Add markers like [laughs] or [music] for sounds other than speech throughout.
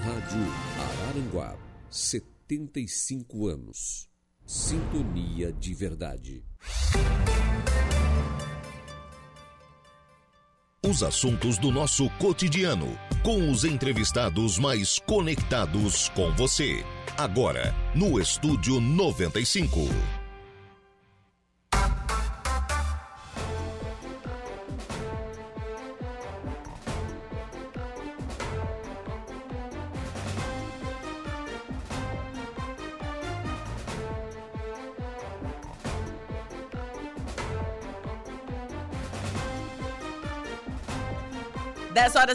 Rádio Araranguá, 75 anos. Sintonia de verdade. Os assuntos do nosso cotidiano, com os entrevistados mais conectados com você. Agora, no Estúdio 95.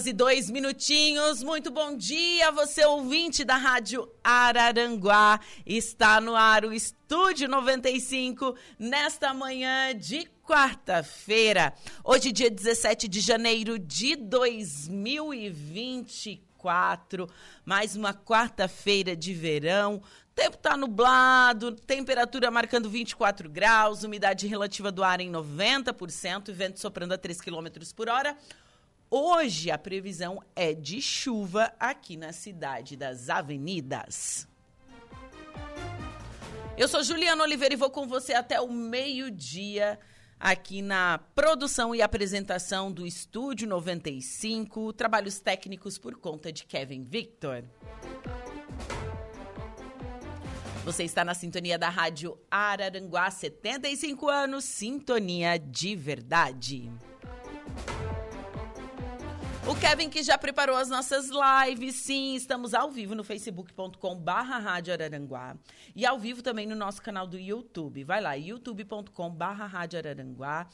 E 2 minutinhos. Muito bom dia, você ouvinte da Rádio Araranguá. Está no ar o Estúdio 95 nesta manhã de quarta-feira. Hoje, dia 17 de janeiro de 2024. Mais uma quarta-feira de verão. Tempo tá nublado, temperatura marcando 24 graus, umidade relativa do ar em 90%, vento soprando a 3 km por hora. Hoje a previsão é de chuva aqui na cidade das avenidas. Eu sou Juliana Oliveira e vou com você até o meio-dia aqui na produção e apresentação do Estúdio 95, trabalhos técnicos por conta de Kevin Victor. Você está na sintonia da Rádio Araranguá, 75 anos, sintonia de verdade. O Kevin que já preparou as nossas lives, sim, estamos ao vivo no facebook.com barra Rádio Araranguá e ao vivo também no nosso canal do YouTube. Vai lá, youtube.com barra Rádio Araranguá,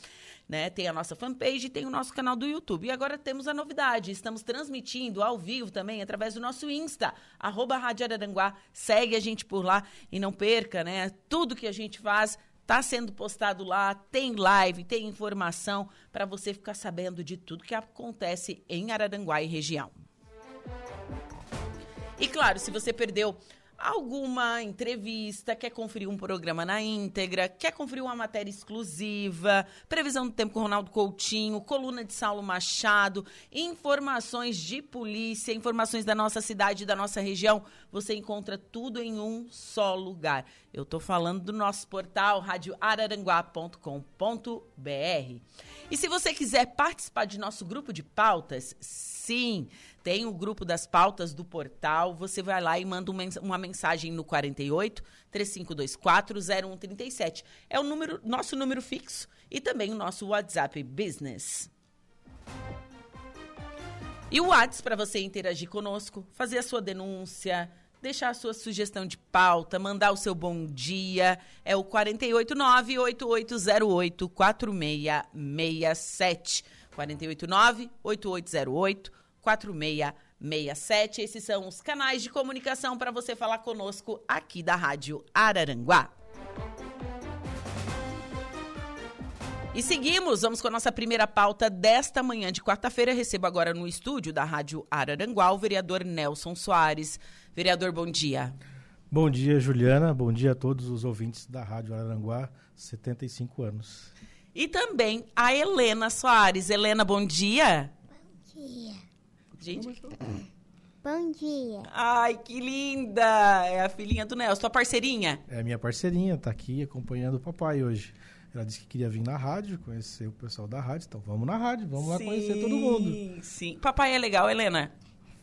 né? Tem a nossa fanpage e tem o nosso canal do YouTube. E agora temos a novidade, estamos transmitindo ao vivo também através do nosso Insta, arroba Rádio Araranguá. Segue a gente por lá e não perca, né? Tudo que a gente faz Tá sendo postado lá, tem live, tem informação para você ficar sabendo de tudo que acontece em Araranguá e região. E claro, se você perdeu alguma entrevista, quer conferir um programa na íntegra, quer conferir uma matéria exclusiva, previsão do tempo com Ronaldo Coutinho, coluna de Saulo Machado, informações de polícia, informações da nossa cidade, da nossa região, você encontra tudo em um só lugar. Eu estou falando do nosso portal radioararanguá.com.br. E se você quiser participar de nosso grupo de pautas, sim, tem o grupo das pautas do portal. Você vai lá e manda uma mensagem no 48 3524 0137. É o número, nosso número fixo e também o nosso WhatsApp Business. E o WhatsApp para você interagir conosco, fazer a sua denúncia, deixar a sua sugestão de pauta, mandar o seu bom dia, é o 489 8808 4667. 489 8808 4667. Esses são os canais de comunicação para você falar conosco aqui da Rádio Araranguá. E seguimos, vamos com a nossa primeira pauta desta manhã de quarta-feira. Recebo agora no estúdio da Rádio Araranguá o vereador Nelson Soares. Vereador, bom dia. Bom dia, Juliana. Bom dia a todos os ouvintes da Rádio Araranguá, 75 anos. E também a Helena Soares. Helena, bom dia. Bom dia. Gente. Bom dia. Ai, que linda! É a filhinha do Nelson, tua parceirinha? É minha parceirinha, tá aqui acompanhando o papai hoje. Ela disse que queria vir na rádio, conhecer o pessoal da rádio. Então vamos na rádio, vamos lá conhecer todo mundo. Sim, sim. Papai é legal, Helena?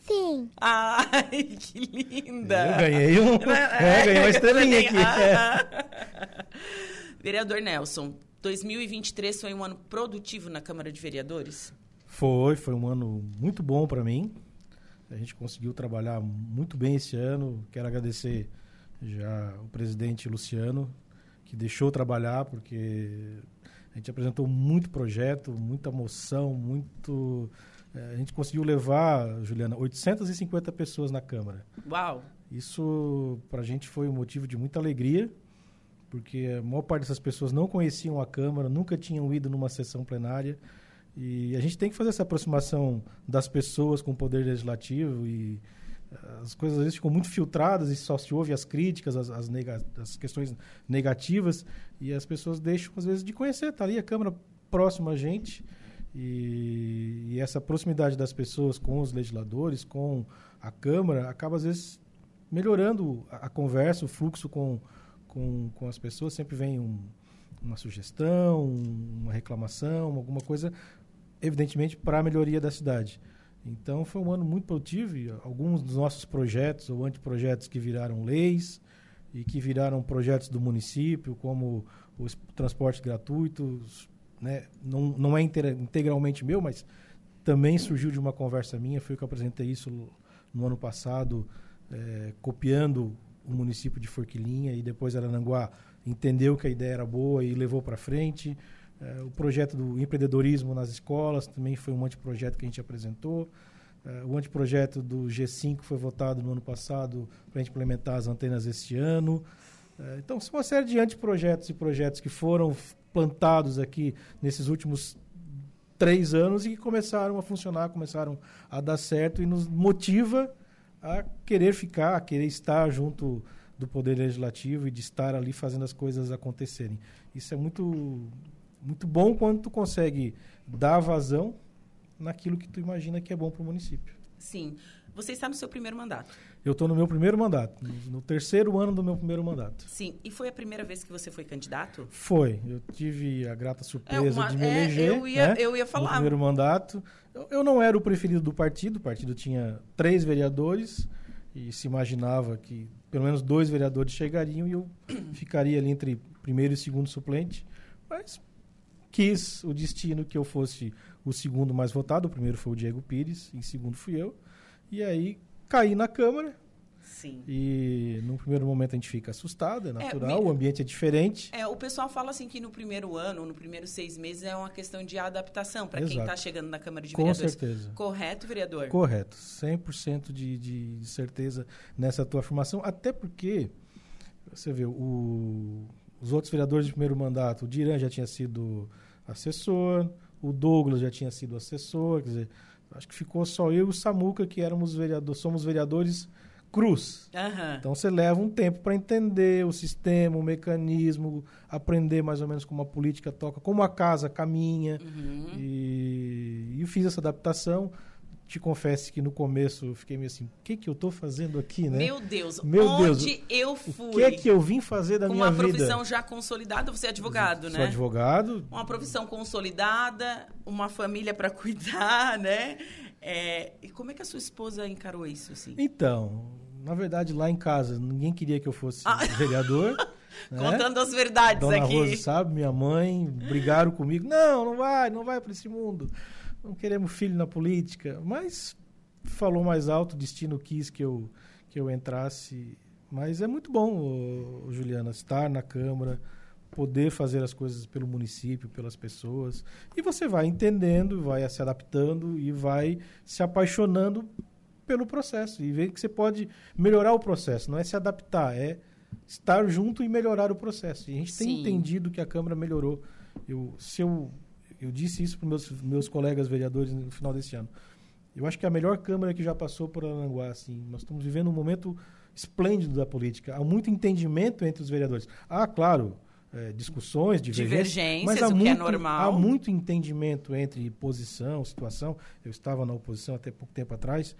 Sim. Ai, [laughs] que linda! Eu ganhei um. é, ganhei uma estrelinha aqui. Ah. Vereador Nelson, 2023 foi um ano produtivo na Câmara de Vereadores? Foi, foi um ano muito bom para mim. A gente conseguiu trabalhar muito bem esse ano. Quero agradecer já o presidente Luciano, que deixou trabalhar, porque a gente apresentou muito projeto, muita moção, muito. A gente conseguiu levar, Juliana, 850 pessoas na Câmara. Uau! Isso para a gente foi um motivo de muita alegria, porque a maior parte dessas pessoas não conheciam a Câmara, nunca tinham ido numa sessão plenária. E a gente tem que fazer essa aproximação das pessoas com o poder legislativo e eh, as coisas às vezes ficam muito filtradas e só se ouve as críticas, as, as, nega, as questões negativas e as pessoas deixam às vezes de conhecer. Está ali a Câmara próxima a gente E, e essa proximidade das pessoas com os legisladores, com a Câmara, acaba às vezes melhorando a, a conversa, o fluxo com, com, com as pessoas. Sempre vem um, uma sugestão, um, uma reclamação, alguma coisa, evidentemente, para a melhoria da cidade. Então foi um ano muito produtivo. e Alguns dos nossos projetos ou anteprojetos que viraram leis e que viraram projetos do município, como o transporte gratuito, né? não, não é integra- integralmente meu, mas também surgiu de uma conversa minha. Foi eu que apresentei isso no ano passado, eh, copiando o município de Forquilinha e depois Arananguá entendeu que a ideia era boa e levou para frente. Eh, o projeto do empreendedorismo nas escolas também foi um anteprojeto que a gente apresentou. Eh, o anteprojeto do G5 foi votado no ano passado para a gente implementar as antenas este ano. Eh, então, são uma série de anteprojetos e projetos que foram plantados aqui nesses últimos três anos e que começaram a funcionar, começaram a dar certo e nos motiva a querer ficar, a querer estar junto do Poder Legislativo e de estar ali fazendo as coisas acontecerem. Isso é muito, muito bom quando tu consegue dar vazão naquilo que tu imagina que é bom para o município. Sim. Você está no seu primeiro mandato. Eu estou no meu primeiro mandato, no, no terceiro ano do meu primeiro mandato. Sim. E foi a primeira vez que você foi candidato? Foi, eu tive a grata surpresa uma- de me é, eleger. eu ia- né, eu ia no falar. primeiro mandato. Eu, eu não era o preferido do partido, o partido tinha três vereadores e se imaginava que pelo menos dois vereadores chegariam e eu ficaria ali entre primeiro e segundo suplente. Mas quis o destino que eu fosse o segundo mais votado. O primeiro foi o Diego Pires, em segundo fui eu. E aí caí na Câmara Sim. e num primeiro momento a gente fica assustado, é natural, me- o ambiente é diferente. É, o pessoal fala assim que no primeiro ano, no primeiro seis meses, é uma questão de adaptação para quem está chegando na Câmara de Com Vereadores. certeza. Correto, vereador? Correto, 100% de, de, de certeza nessa tua afirmação, até porque, você vê, o- os outros vereadores de primeiro mandato, o Diran já tinha sido assessor, o Douglas já tinha sido assessor, quer dizer, acho que ficou só eu e o Samuca que éramos vereadores, somos vereadores cruz. Aham. Então você leva um tempo para entender o sistema, o mecanismo, aprender mais ou menos como a política toca, como a casa caminha. Uhum. E, e eu fiz essa adaptação. Te confesso que no começo eu fiquei meio assim, o que, que eu estou fazendo aqui, né? Meu Deus, Meu onde Deus, eu o fui? que é que eu vim fazer da Com minha uma vida? profissão já consolidada, você é advogado, Sou né? advogado. Uma profissão consolidada, uma família para [laughs] cuidar, né? É, e como é que a sua esposa encarou isso, assim? Então, na verdade, lá em casa, ninguém queria que eu fosse Ah. [laughs] vereador. [laughs] né? Contando as verdades Dona aqui. Rosa sabe, minha mãe, brigaram comigo. Não, não vai, não vai para esse mundo. Não queremos filho na política. Mas falou mais alto, o destino quis que eu, que eu entrasse. Mas é muito bom, ô, ô, Juliana, estar na Câmara, poder fazer as coisas pelo município, pelas pessoas. E você vai entendendo, vai se adaptando e vai se apaixonando pelo processo. E ver que você pode melhorar o processo. Não é se adaptar, é estar junto e melhorar o processo. E a gente tem Sim. entendido que a Câmara melhorou. Eu, se eu, eu disse isso para meus meus colegas vereadores no final desse ano. Eu acho que é a melhor Câmara que já passou por Aranguá. Assim. Nós estamos vivendo um momento esplêndido da política. Há muito entendimento entre os vereadores. Há, claro, eh, discussões, divergências, Divergências, mas há o que é muito, normal. há muito entendimento entre posição, situação. Eu estava na oposição até pouco tempo atrás,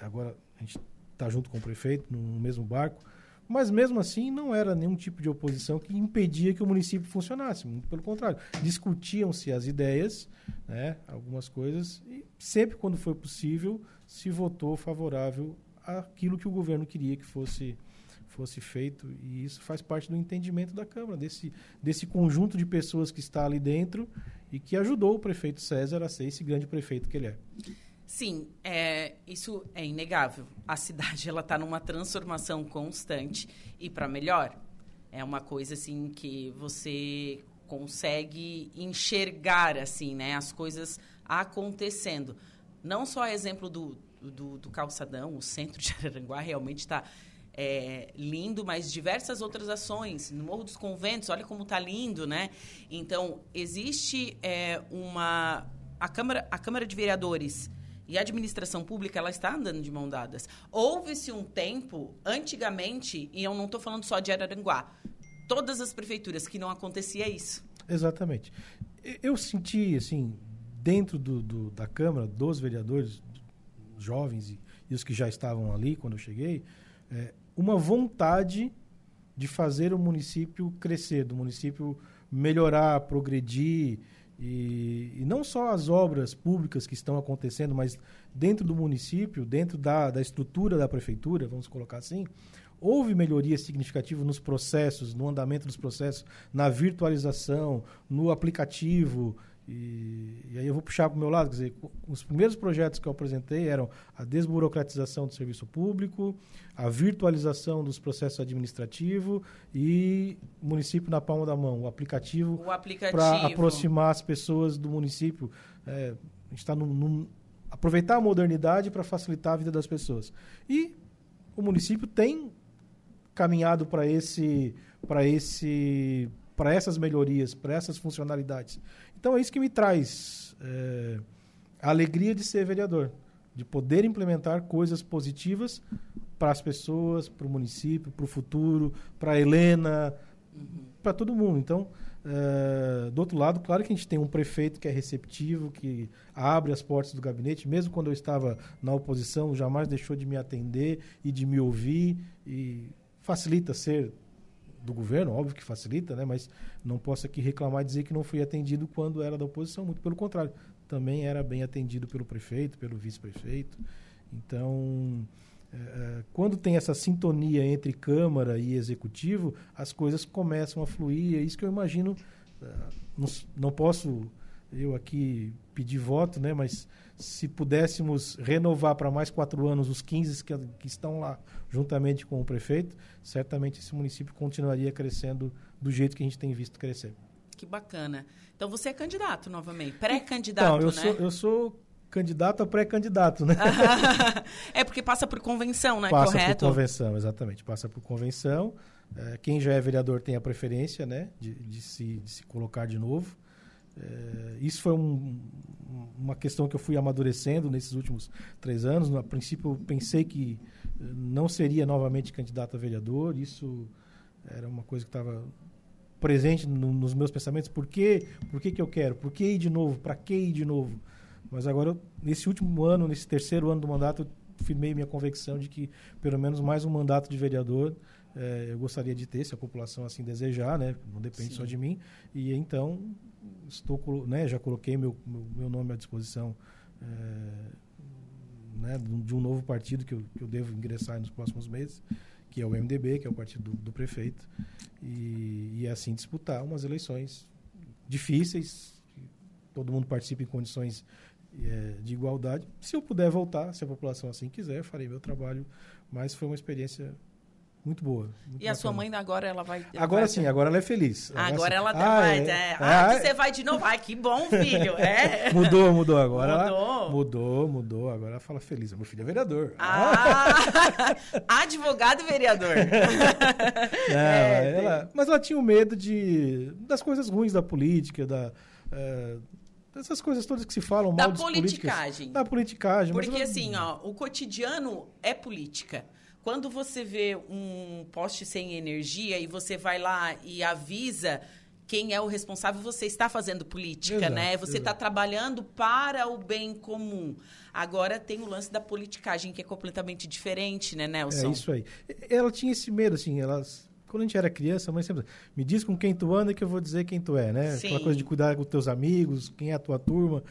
agora a gente está junto com o prefeito no mesmo barco. Mas mesmo assim não era nenhum tipo de oposição que impedia que o município funcionasse. Muito pelo contrário, discutiam-se as ideias, né, algumas coisas, e sempre quando foi possível se votou favorável àquilo que o governo queria que fosse fosse feito e isso faz parte do entendimento da Câmara desse desse conjunto de pessoas que está ali dentro e que ajudou o prefeito César a ser esse grande prefeito que ele é. Sim, é, isso é inegável. A cidade ela está numa transformação constante e para melhor. É uma coisa assim que você consegue enxergar assim, né, as coisas acontecendo. Não só exemplo do, do, do calçadão, o centro de Araranguá realmente está é, lindo, mas diversas outras ações. No Morro dos Conventos, olha como está lindo, né? Então, existe é, uma... A Câmara, a Câmara de Vereadores e a administração pública, ela está andando de mão dadas. Houve-se um tempo, antigamente, e eu não estou falando só de Araranguá, todas as prefeituras que não acontecia isso. Exatamente. Eu senti, assim, dentro do, do- da Câmara, dos vereadores jovens e, e os que já estavam ali quando eu cheguei, é, uma vontade de fazer o município crescer, do município melhorar, progredir. E, e não só as obras públicas que estão acontecendo, mas dentro do município, dentro da, da estrutura da prefeitura, vamos colocar assim, houve melhoria significativa nos processos, no andamento dos processos, na virtualização, no aplicativo. E, e aí eu vou puxar para o meu lado, quer dizer, os primeiros projetos que eu apresentei eram a desburocratização do serviço público, a virtualização dos processos administrativos e município na palma da mão, o aplicativo para aproximar as pessoas do município. É, a gente está aproveitar a modernidade para facilitar a vida das pessoas. E o município tem caminhado para esse, para esse, para essas melhorias, para essas funcionalidades. Então é isso que me traz é, a alegria de ser vereador, de poder implementar coisas positivas para as pessoas, para o município, para o futuro, para a Helena, para todo mundo. Então, eh, do outro lado, claro que a gente tem um prefeito que é receptivo, que abre as portas do gabinete, mesmo quando eu estava na oposição, jamais deixou de me atender e de me ouvir e facilita ser do governo, óbvio que facilita, né? Mas não posso aqui reclamar e dizer que não fui atendido quando era da oposição, muito pelo contrário, também era bem atendido pelo prefeito, pelo vice-prefeito. Então, eh, eh, quando tem essa sintonia entre Câmara e Executivo, as coisas começam a fluir. É isso que eu imagino. eh, não, não posso eu aqui pedir voto, né? mas se pudéssemos renovar para mais quatro anos os 15 que, que estão lá, juntamente com o prefeito, certamente esse município continuaria crescendo do jeito que a gente tem visto crescer. Que bacana. Então você é candidato novamente, pré-candidato, Então, eu, né? sou, eu sou candidato a pré-candidato, né? [laughs] é porque passa por convenção, né? Passa Correto? por convenção, exatamente. Passa por convenção. Eh, quem já é vereador tem a preferência, né, de, de se, de se colocar de novo. Eh, isso foi um- uma questão que eu fui amadurecendo nesses últimos três anos. No, a princípio, pensei que eh, não seria novamente candidato a vereador. Isso era uma coisa que estava presente no- nos meus pensamentos. Por quê? Por que, que eu quero? Por que ir de novo? Para que ir de novo? Mas agora, eu- nesse último ano, nesse terceiro ano do mandato, eu firmei minha convicção de que pelo menos mais um mandato de vereador eh, eu gostaria de ter, se a população assim desejar, né? Não depende Sim. só de mim. E então estou, né? Já coloquei meu, meu, nome à disposição. eh, né, de um- novo partido que eu, que eu devo ingressar nos próximos meses, que é o MDB, que é o partido do, do prefeito, e, e assim disputar umas eleições difíceis, todo mundo participa em condições eh, de igualdade. Se eu puder voltar, se a população assim quiser, farei meu trabalho, mas foi uma experiência muito boa. muito E a sua mãe agora ela vai. Agora vai sim, agora ela é feliz. Agora ela assim, vai. é, é, ah, é, você vai de novo. Ai, que bom, filho. É. [laughs] Mudou, mudou agora. ela- Mudou? mudou, mudou. Agora ela fala feliz. Meu filho é vereador. Ah, [laughs] [laughs] advogado vereador. Não, É, ela- mas ela tinha o medo de das coisas ruins da política, da, eh, dessas coisas todas que se falam Da mal políticos. politicagem. Da politicagem. Porque ela- assim, ó, o cotidiano é política. Quando você vê um poste sem energia e você vai lá e avisa quem é o responsável, você está fazendo política, Exato, né? Você está trabalhando para o bem comum. Agora tem o lance da politicagem, que é completamente diferente, né, Nelson? É isso aí. Ela tinha esse medo, assim, elas. Quando a gente era criança, a mãe sempre me diz com quem tu anda que eu vou dizer quem tu é, né? Aquela Sim. coisa de cuidar com teus amigos, quem é a tua turma.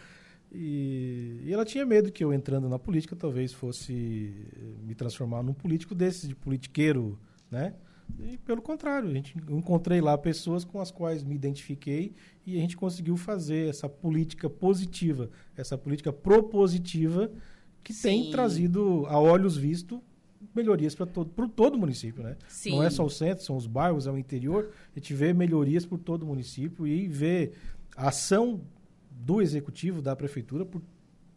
E, e ela tinha medo que eu entrando na política talvez fosse me transformar num político desses, de politiqueiro, né? E pelo contrário, a gente encontrei lá pessoas com as quais me identifiquei e a gente conseguiu fazer essa política positiva, essa política propositiva que tem Sim. trazido a olhos vistos melhorias para todo, pro todo o município, né? Sim. Não é só o centro, são os bairros, é o interior. A gente vê melhorias por todo o município e vê a ação do executivo, da prefeitura, por,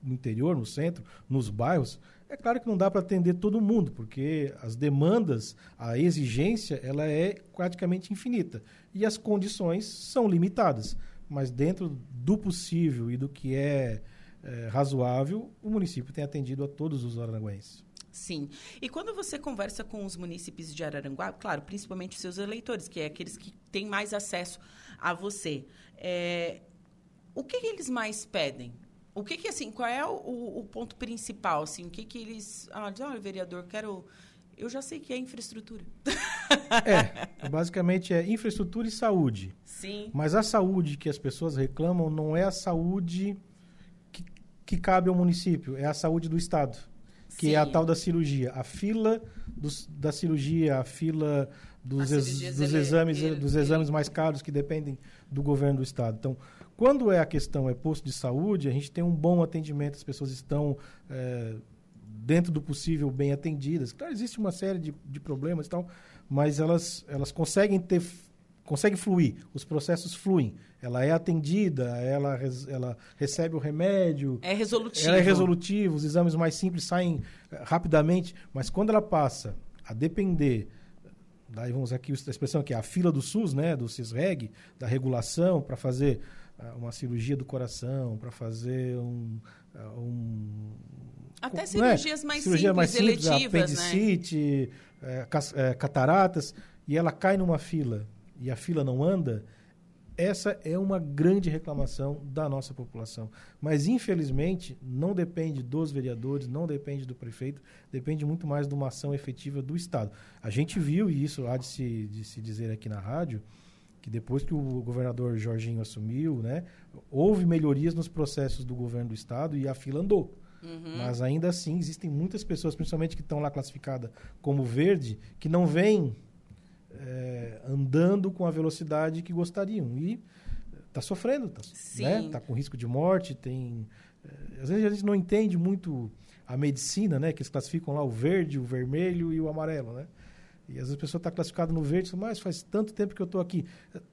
no interior, no centro, nos bairros. É claro que não dá para atender todo mundo, porque as demandas, a exigência, ela é praticamente infinita. E as condições são limitadas. Mas dentro do possível e do que é, é razoável, o município tem atendido a todos os aranguenses. Sim. E quando você conversa com os munícipes de Araranguá, claro, principalmente os seus eleitores, que é aqueles que têm mais acesso a você, é, o que eles mais pedem? O que que, assim, qual é o, o ponto principal, assim? O que que eles... Ah, diz, olha, vereador, quero... Eu já sei que é infraestrutura. É, basicamente é infraestrutura e saúde. Sim. Mas a saúde que as pessoas reclamam não é a saúde que, que cabe ao município, é a saúde do Estado, que é a Sim. tal da cirurgia. A fila dos- da cirurgia, a fila dos, ex- dos ele- exames, ele- dos exames mais caros que dependem do governo do Estado. Então, quando é a questão é posto de saúde, a gente tem um bom atendimento, as pessoas estão é, dentro do possível bem atendidas. Claro, existe uma série de, de problemas e tal, mas elas, elas conseguem ter conseguem fluir, os processos fluem. Ela é atendida, ela, ela recebe o remédio, É resolutivo. ela é resolutiva, os exames mais simples saem eh, rapidamente, mas quando ela passa a depender, daí vamos aqui a expressão que é a fila do SUS, né, do CISREG, da regulação para fazer uma cirurgia do coração, para fazer um, ah, um Até né? cirurgias mais Cirurgia simples, mais simples, eletivas, né? apendicite, cas- eh, cataratas, e ela cai numa fila e a fila não anda, essa é uma grande reclamação da nossa população. Mas, infelizmente, não depende dos vereadores, não depende do prefeito, depende muito mais de uma ação efetiva do Estado. A gente viu, e isso há de se, de se dizer aqui na rádio, que depois que o governador Jorginho assumiu, né, houve melhorias nos processos do governo do Estado e a fila andou. Uhum. Mas ainda assim existem muitas pessoas, principalmente que estão lá classificadas como verde, que não vêm eh, andando com a velocidade que gostariam. E está sofrendo, está né? Tá com risco de morte, tem. eh, às vezes a gente não entende muito a medicina, né? Que eles classificam lá o verde, o vermelho e o amarelo, né? E às vezes a pessoa está classificada no verde, mas faz tanto tempo que eu estou aqui.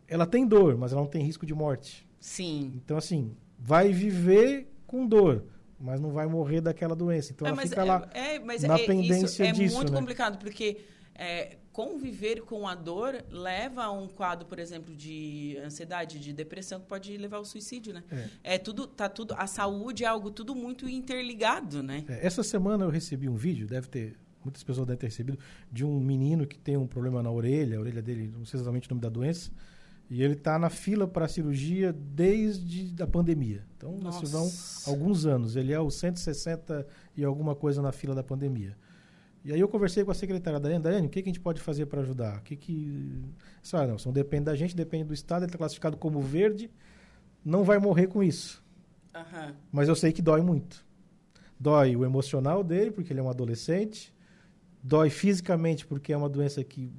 Ela tem dor, mas ela não tem risco de morte. Sim. Então, assim, vai viver com dor, mas não vai morrer daquela doença. Então, É, ela fica é, lá. é, na é, isso pendência é disso, muito né? complicado, porque é, conviver com a dor leva a um quadro, por exemplo, de ansiedade, de depressão, que pode levar ao suicídio, né? É, tudo, tá tudo, a saúde é algo tudo muito interligado, né? É, essa semana eu recebi um vídeo, deve ter, muitas pessoas devem ter recebido, de um menino que tem um problema na orelha, a orelha dele, não sei exatamente o nome da doença, e ele está na fila para cirurgia desde a pandemia. Então, Nossa. vão alguns anos. Ele é o 160 e alguma coisa na fila da pandemia. E aí eu conversei com a secretária Daiane, Daiane, o que, que a gente pode fazer para ajudar? O que que... Isso, ah, não, depende da gente, depende do Estado, ele está classificado como verde, não vai morrer com isso. Aham. Mas eu sei que dói muito. Dói o emocional dele, porque ele é um adolescente. Dói fisicamente, porque é uma doença que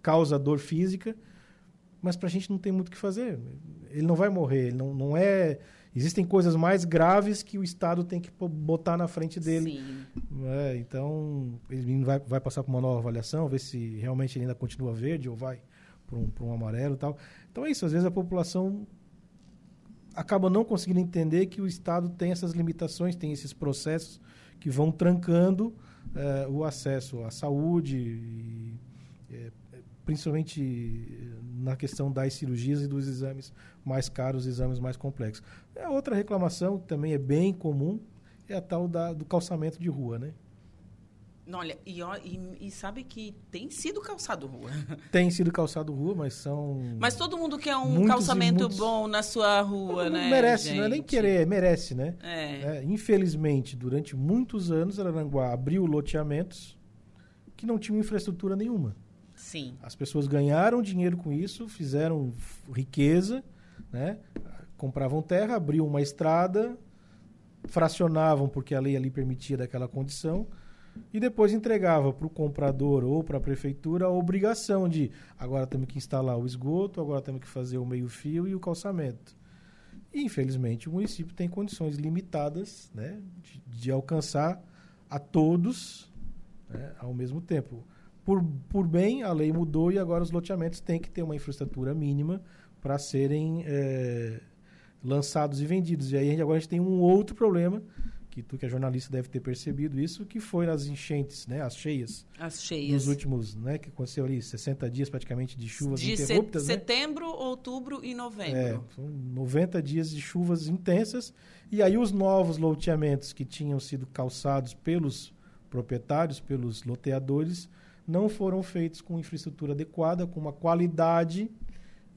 causa dor física. Mas pra gente não tem muito o que fazer. Ele não vai morrer. Ele não, não é. Existem coisas mais graves que o Estado tem que botar na frente dele. É, então, ele vai, vai passar por uma nova avaliação, ver se realmente ele ainda continua verde ou vai para um, um amarelo e tal. Então é isso, às vezes a população acaba não conseguindo entender que o Estado tem essas limitações, tem esses processos que vão trancando eh, o acesso à saúde, e, eh, principalmente eh, na questão das cirurgias e dos exames mais caros, exames mais complexos. A outra reclamação, que também é bem comum, é a tal da, do calçamento de rua, né? Olha, e, e- e sabe que tem sido calçado rua. [laughs] Tem sido calçado rua, mas são... Mas todo mundo quer um calçamento muitos- bom na sua Todo rua, mundo né? merece, não é nem gente? querer, merece, né? É. É, infelizmente, durante muitos anos, Araranguá abriu loteamentos que não tinham infraestrutura nenhuma. Sim. As pessoas ganharam dinheiro com isso, fizeram riqueza, né? compravam terra, abriam uma estrada, fracionavam porque a lei ali permitia daquela condição e depois entregava para o comprador ou para a prefeitura a obrigação de agora temos que instalar o esgoto, agora temos que fazer o meio-fio e o calçamento. E, infelizmente, o município tem condições limitadas né, de, de alcançar a todos né, ao mesmo tempo. Por, por bem, a lei mudou e agora os loteamentos têm que ter uma infraestrutura mínima para serem eh, lançados e vendidos. E aí agora a gente tem um outro problema, que tu que é jornalista deve ter percebido isso, que foi nas enchentes, né, as cheias, As cheias. nos últimos, né, que aconteceu ali 60 dias praticamente de chuvas de interruptas, né? setembro, outubro e É, novembro. são 90 dias de chuvas intensas. E aí os novos loteamentos que tinham sido calçados pelos proprietários, pelos loteadores, não foram feitos com infraestrutura adequada, com uma qualidade.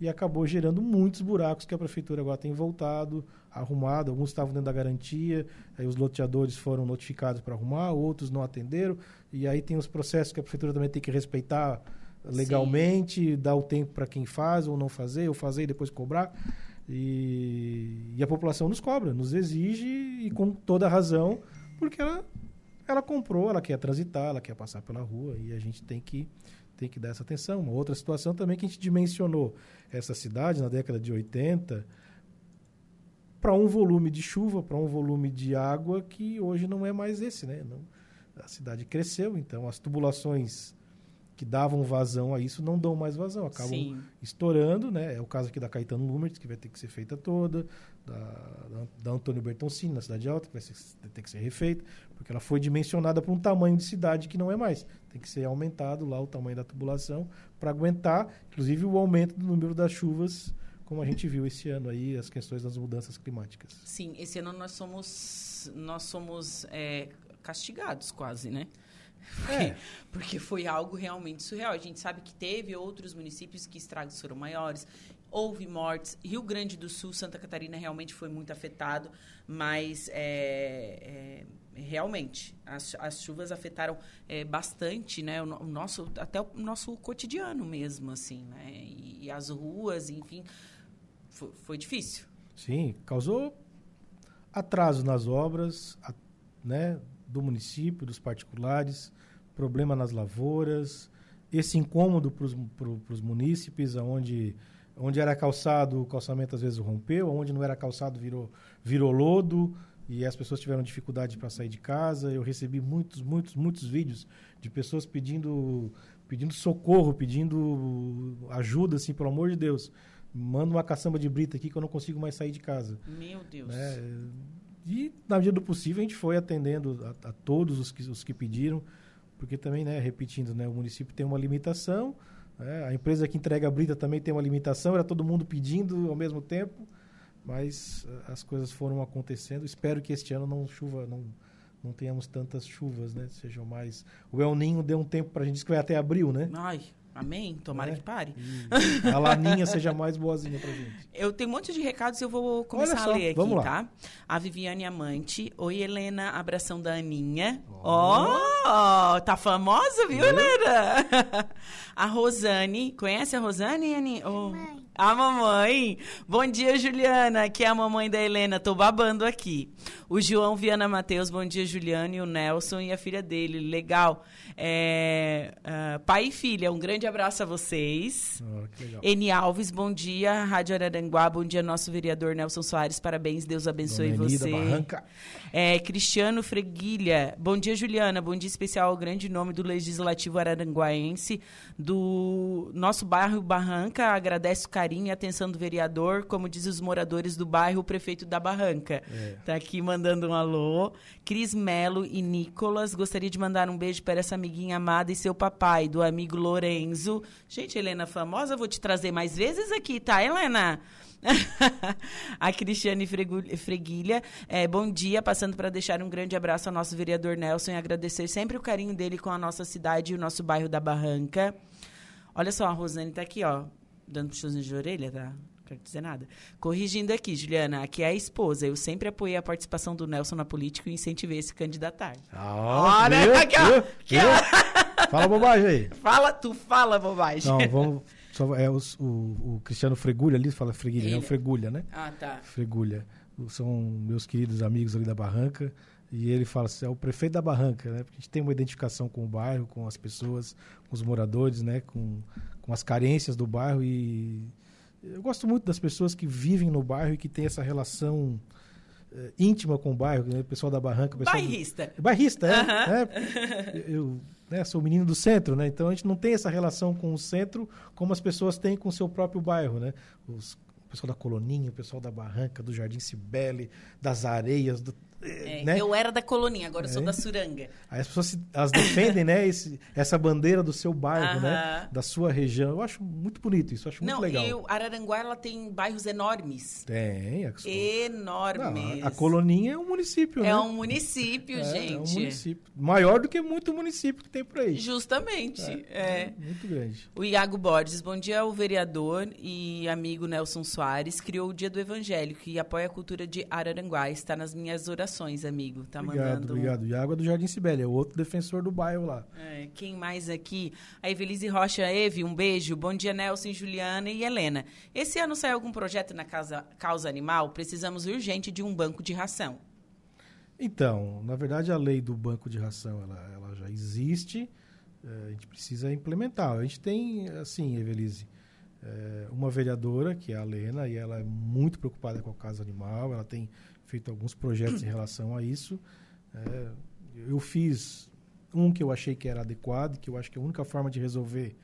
E acabou gerando muitos buracos que a prefeitura agora tem voltado, arrumado. Alguns estavam dentro da garantia, aí os loteadores foram notificados para arrumar, outros não atenderam. E aí tem os processos que a prefeitura também tem que respeitar legalmente, Sim. dar o tempo para quem faz ou não fazer, ou fazer e depois cobrar. E, e, a população nos cobra, nos exige e com toda razão, porque ela, ela comprou, ela quer transitar, ela quer passar pela rua e a gente tem que tem que dar essa atenção. Uma outra situação também que a gente dimensionou essa cidade na década de 80 para um volume de chuva, para um volume de água que hoje não é mais esse, né? Não, a cidade cresceu, então as tubulações que davam vazão a isso não dão mais vazão, acabam Sim. estourando, né? É o caso aqui da Caetano Lumertz, que vai ter que ser feita toda, da, da Antônio Bertoncini, na Cidade Alta, que vai ser, ter que ser refeita, porque ela foi dimensionada para um tamanho de cidade que não é mais. Tem que ser aumentado lá o tamanho da tubulação para aguentar, inclusive, o aumento do número das chuvas, como a gente viu esse ano aí, as questões das mudanças climáticas. Sim, esse ano nós somos, nós somos é, castigados quase, né? É. Porque foi algo realmente surreal. A gente sabe que teve outros municípios que estragos foram maiores, houve mortes. Rio Grande do Sul, Santa Catarina realmente foi muito afetado, mas é, é, realmente as, as, chuvas afetaram é, bastante, né? O, o, nosso até o nosso cotidiano mesmo, assim, né? E, e as ruas, enfim, foi, foi, difícil. Sim, causou atraso nas obras, né? do município, dos particulares, problema nas lavouras, esse incômodo para os munícipes, onde, onde era calçado, o calçamento às vezes rompeu, onde não era calçado virou, virou lodo e as pessoas tiveram dificuldade para sair de casa. Eu recebi muitos, muitos, muitos vídeos de pessoas pedindo, pedindo socorro, pedindo ajuda, assim, pelo amor de Deus. Manda uma caçamba de brita aqui que eu não consigo mais sair de casa. Meu Deus. Né? E, na medida do possível, a gente foi atendendo a, a todos os que, os que pediram, porque também, né, repetindo, né, o município tem uma limitação, né, a empresa que entrega a brita também tem uma limitação, era todo mundo pedindo ao mesmo tempo, mas eh, as coisas foram acontecendo. Espero que este ano não chuva, não, não tenhamos tantas chuvas, né? Sejam mais. O El Ninho deu um tempo para a gente, diz que vai até abril, né? Ai, Amém? Tomara é. que pare. E a laninha seja mais boazinha pra gente. [laughs] Eu tenho um monte de recados e eu vou começar só, a ler aqui, tá? A Viviane Amante. Oi, Helena. Abração da Aninha. Ó, oh. oh, tá famosa, viu, Helena? [laughs] a Rosane. Conhece a Rosane, Aninha? Oh. A mamãe. Bom dia, Juliana. Aqui é a mamãe da Helena. Tô babando aqui. O João Viana Matheus. Bom dia, Juliana. E o Nelson e a filha dele. Legal. É, uh, pai e filha, um grande abraço a vocês. Oh, Eni Alves, bom dia. Rádio Araranguá, bom dia, nosso vereador Nelson Soares. Parabéns, Deus abençoe Dona você. Barranca. É, Cristiano Freguilha, bom dia, Juliana. Bom dia especial ao grande nome do Legislativo Araranguaense, do nosso bairro Barranca. Agradece o carinho e atenção do vereador, como diz os moradores do bairro, o prefeito da Barranca. É. Tá aqui mandando um alô. Cris Melo e Nicolas, gostaria de mandar um beijo para essa amiguinha amada e seu papai, do amigo Lorenzo. Gente, Helena famosa, vou te trazer mais vezes aqui, tá, Helena? [laughs] a Cristiane Freguilha. É, bom dia, passando para deixar um grande abraço ao nosso vereador Nelson e agradecer sempre o carinho dele com a nossa cidade e o nosso bairro da Barranca. Olha só, a Rosane está aqui, ó, dando puxões de orelha, tá? quero dizer nada. Corrigindo aqui, Juliana, aqui é a esposa. Eu sempre apoiei a participação do Nelson na política e incentivei esse candidatar. Ah, Olha, aqui, ó. Aqui, ó. Fala bobagem aí. [laughs] Fala, tu fala bobagem. Não, vamos. Só, é, os, o, o, Cristiano Fregulha ali, fala Freguilha, é o Fregulha, né? Ah, tá. Fregulha. São meus queridos amigos ali da Barranca. E ele fala assim, é o prefeito da Barranca, né? Porque a gente tem uma identificação com o bairro, com as pessoas, com os moradores, né? Com, com as carências do bairro e eu gosto muito das pessoas que vivem no bairro e que têm essa relação íntima com o bairro, né? o pessoal da Barranca. Pessoal bairrista. Do... Bairrista, é. Né? Eu né, sou menino do centro, né? Então a gente não tem essa relação com o centro como as pessoas têm com o seu próprio bairro, né? Os, o pessoal da Coloninha, o pessoal da Barranca, do Jardim Cibele, das Areias. Do... É, né? Eu era da coloninha, agora eu sou É. da Suranga. Aí as pessoas se- elas defendem, né, esse- essa bandeira do seu bairro, né? Aham. Da sua região. Eu acho muito bonito isso, acho Não, muito legal. e o Araranguá ela tem bairros enormes. Tem, a, Enormes. Não, a, a coloninha é um município, né? [laughs] É um município, É, gente. É um município. Maior do que muito município que tem por aí. Justamente. é. Muito grande. O Iago Borges, bom dia, o vereador e amigo Nelson Soares, criou o Dia do Evangelho, que apoia a cultura de Araranguá. Está nas minhas orações, amigo. Tá obrigado, mandando. obrigado. Iago é do Jardim Sibélia, é o outro defensor do bairro lá. É, quem mais aqui? A Evelise Rocha Eve, um beijo. Bom dia, Nelson, Juliana e Helena. Esse ano sai algum projeto na casa, causa animal? Precisamos urgente de um banco de ração. Então, na verdade, a lei do banco de ração, ela, ela já existe, eh, a gente precisa implementar. A gente tem, assim, Evelise, eh, uma vereadora, que é a Lena, e ela é muito preocupada com a casa animal, ela tem feito alguns projetos em relação a isso. Eh, eu fiz um que eu achei que era adequado, que eu acho que é a única forma de resolver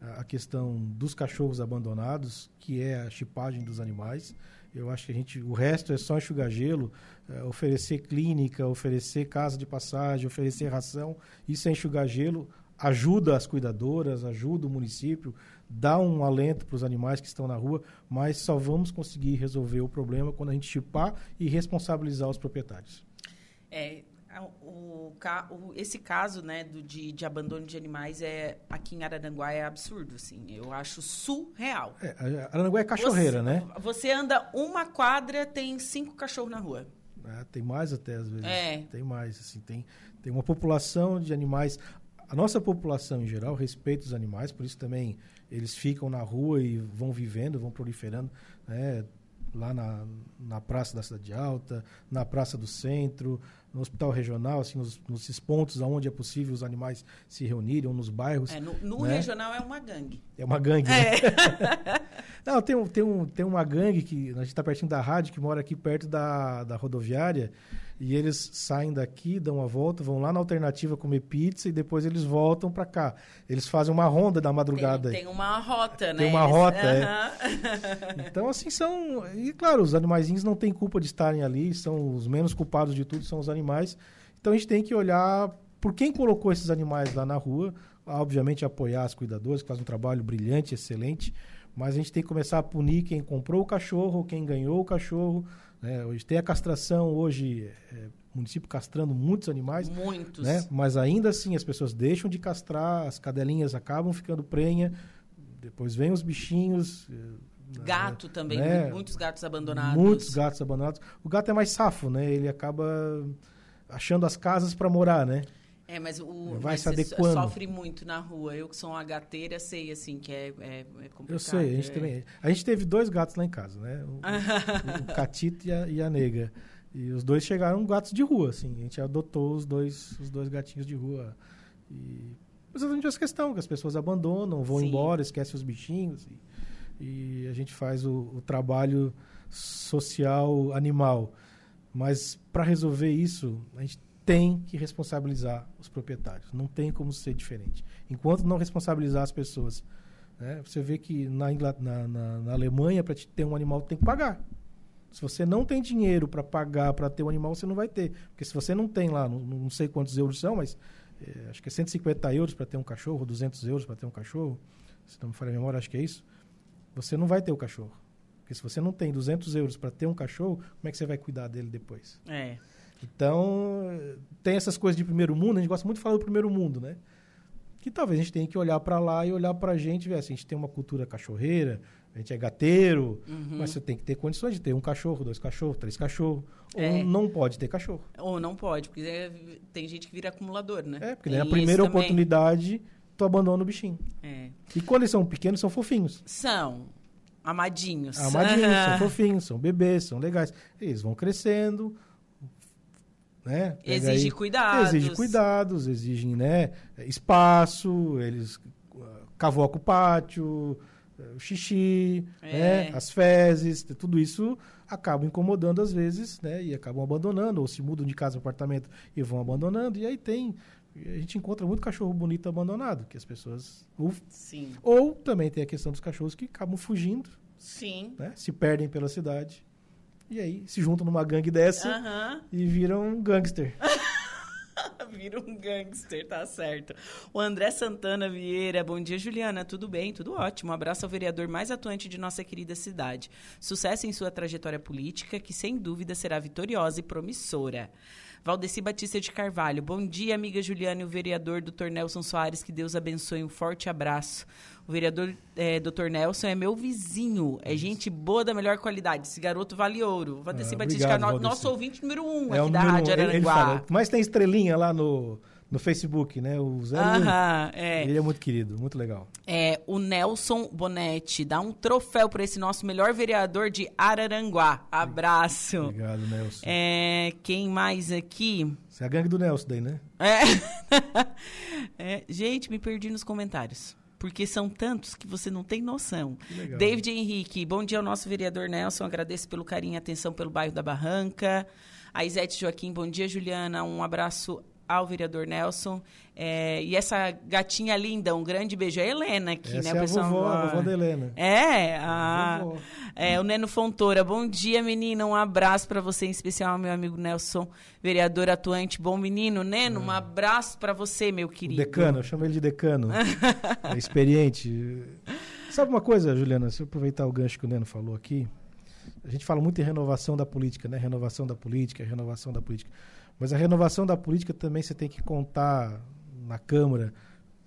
a- questão dos cachorros abandonados, que é a chipagem dos animais. Eu acho que a gente, o resto é só enxugar gelo, eh, oferecer clínica, oferecer casa de passagem, oferecer ração. Isso é enxugar gelo, ajuda as cuidadoras, ajuda o município, dá um alento para os animais que estão na rua, mas só vamos conseguir resolver o problema quando a gente chipar e responsabilizar os proprietários. É, o, o- esse caso né, do, de, de abandono de animais é, aqui em Araranguá é absurdo. Assim, eu acho surreal. É, a- Aranguá é cachorreira, Você- né? Você anda uma quadra, tem cinco cachorros na rua. É, tem mais até às vezes. É. Tem mais, assim, tem, tem uma população de animais. A nossa população em geral respeita os animais, por isso também eles ficam na rua e vão vivendo, vão proliferando, né? Lá na, na Praça da Cidade Alta, na Praça do Centro, no Hospital Regional, assim, nos, nesses pontos onde é possível os animais se reunirem, ou nos bairros. É, no no né? regional é uma gangue. É uma gangue. né? É. [laughs] Não, tem, tem, um, tem uma gangue que a gente está pertinho da rádio, que mora aqui perto da, da rodoviária, e eles saem daqui, dão uma volta, vão lá na alternativa comer pizza e depois eles voltam para cá. Eles fazem uma ronda da madrugada. Tem, aí. tem uma rota, né? Tem uma Eles- rota, é. Aham. [laughs] Então, assim, são. E claro, os animaizinhos não têm culpa de estarem ali, são os menos culpados de tudo, são os animais. Então a gente tem que olhar por quem colocou esses animais lá na rua, obviamente apoiar as cuidadoras, que fazem um trabalho brilhante, excelente, mas a gente tem que começar a punir quem comprou o cachorro, quem ganhou o cachorro. Né? Hoje tem a castração, hoje é, o município castrando muitos animais. Muitos. Né? Mas ainda assim as pessoas deixam de castrar, as cadelinhas acabam ficando prenha, depois vem os bichinhos. eh, Gato também, né? muitos gatos abandonados. Muitos gatos abandonados. O gato é mais safo, né? Ele acaba achando as casas para morar, né? É, mas o Vai se adequando. sofre muito na rua. Eu que sou uma gateira, sei assim que é, é, é complicado. Eu sei, a gente é. também. A gente teve dois gatos lá em casa, né? O, o, [laughs] o Catito e a, e a Nega. E os dois chegaram gatos de rua, assim. A gente adotou os dois, os dois gatinhos de rua. E exatamente essa questão, que as pessoas abandonam, vão Sim. embora, esquecem os bichinhos. E, e a gente faz o, o trabalho social animal. Mas para resolver isso, a gente tem que responsabilizar os proprietários. Não tem como ser diferente. Enquanto não responsabilizar as pessoas, né, você vê que na, na, na- na Alemanha, para ter um animal, tem que pagar. Se você não tem dinheiro para pagar para ter um animal, você não vai ter. Porque se você não tem lá, não, não sei quantos euros são, mas eh, acho que é 150 euros para ter um cachorro, 200 euros para ter um cachorro, se não me falha a memória, acho que é isso. Você não vai ter o cachorro. Porque se você não tem 200 euros para ter um cachorro, como é que você vai cuidar dele depois? É. Então, tem essas coisas de primeiro mundo, a gente gosta muito de falar do primeiro mundo, né? Que talvez a gente tenha que olhar para lá e olhar para a gente, ver assim, a gente tem uma cultura cachorreira, a gente é gateiro, Uhum. mas você tem que ter condições de ter um cachorro, dois cachorros, três cachorros. É. Ou não pode ter cachorro. Ou não pode, porque é- tem gente que vira acumulador, né? É, porque Tem daí a isso primeira também. oportunidade, tu abandona o bichinho. É. E quando eles são pequenos, são fofinhos. São amadinhos. Amadinhos, são [laughs] fofinhos, são bebês, são legais. Eles vão crescendo, né? Exige aí- cuidados. Exige cuidados, exigem né, espaço, eles uh, cavocam o pátio, uh, o xixi, É. né, as fezes, tudo isso acaba incomodando às vezes, né? E acabam abandonando, ou se mudam de casa para apartamento e vão abandonando. E aí tem. A gente encontra muito cachorro bonito abandonado, que as pessoas. Ou, Sim. ou também tem a questão dos cachorros que acabam fugindo, Sim. né? Se perdem pela cidade. E aí se juntam numa gangue dessa e viram um gangster. [laughs] Vira um gangster, tá certo. O André Santana Vieira, bom dia, Juliana. Tudo bem? Tudo ótimo. Um abraço ao vereador mais atuante de nossa querida cidade. Sucesso em sua trajetória política, que sem dúvida será vitoriosa e promissora. Valdeci Batista de Carvalho, bom dia, amiga Juliana e o vereador Dr. Nelson Soares, que Deus abençoe, um forte abraço. O vereador eh, Dr. Nelson é meu vizinho, é gente boa da melhor qualidade, esse garoto vale ouro. Valdeci Ah, Batista de obrigado, Carvalho, Valdeci. nosso ouvinte número um É o aqui da número Rádio ele, ele Araranguá. fala, mas tem estrelinha lá no, no Facebook, né? O Zé. Aham, é. Ele é muito querido, muito legal. É, o Nelson Bonetti dá um troféu para esse nosso melhor vereador de Araranguá. Abraço. Obrigado, Nelson. É, quem mais aqui? Você é a gangue do Nelson daí, né? É. [laughs] É, gente, me perdi nos comentários. Porque são tantos que você não tem noção. Legal. David Henrique, bom dia ao nosso vereador Nelson. Agradeço pelo carinho e atenção pelo bairro da Barranca. A Isete Joaquim, bom dia, Juliana. Um abraço ao vereador Nelson. É, e essa gatinha linda, um grande beijo. É a Helena aqui, Essa né, é a pessoal? vovó, a vovó da Helena. É, a, Vovó. é, o Neno Fontoura. Bom dia, menina. Um abraço para você, em especial, meu amigo Nelson, vereador atuante. Bom menino, Neno, um abraço para você, meu O querido. decano, eu chamo ele de decano. [laughs] é experiente. Sabe uma coisa, Juliana? Se eu aproveitar o gancho que o Neno falou aqui, a gente fala muito em renovação da política, né? Renovação da política, renovação da política. Mas a renovação da política também você tem que contar na Câmara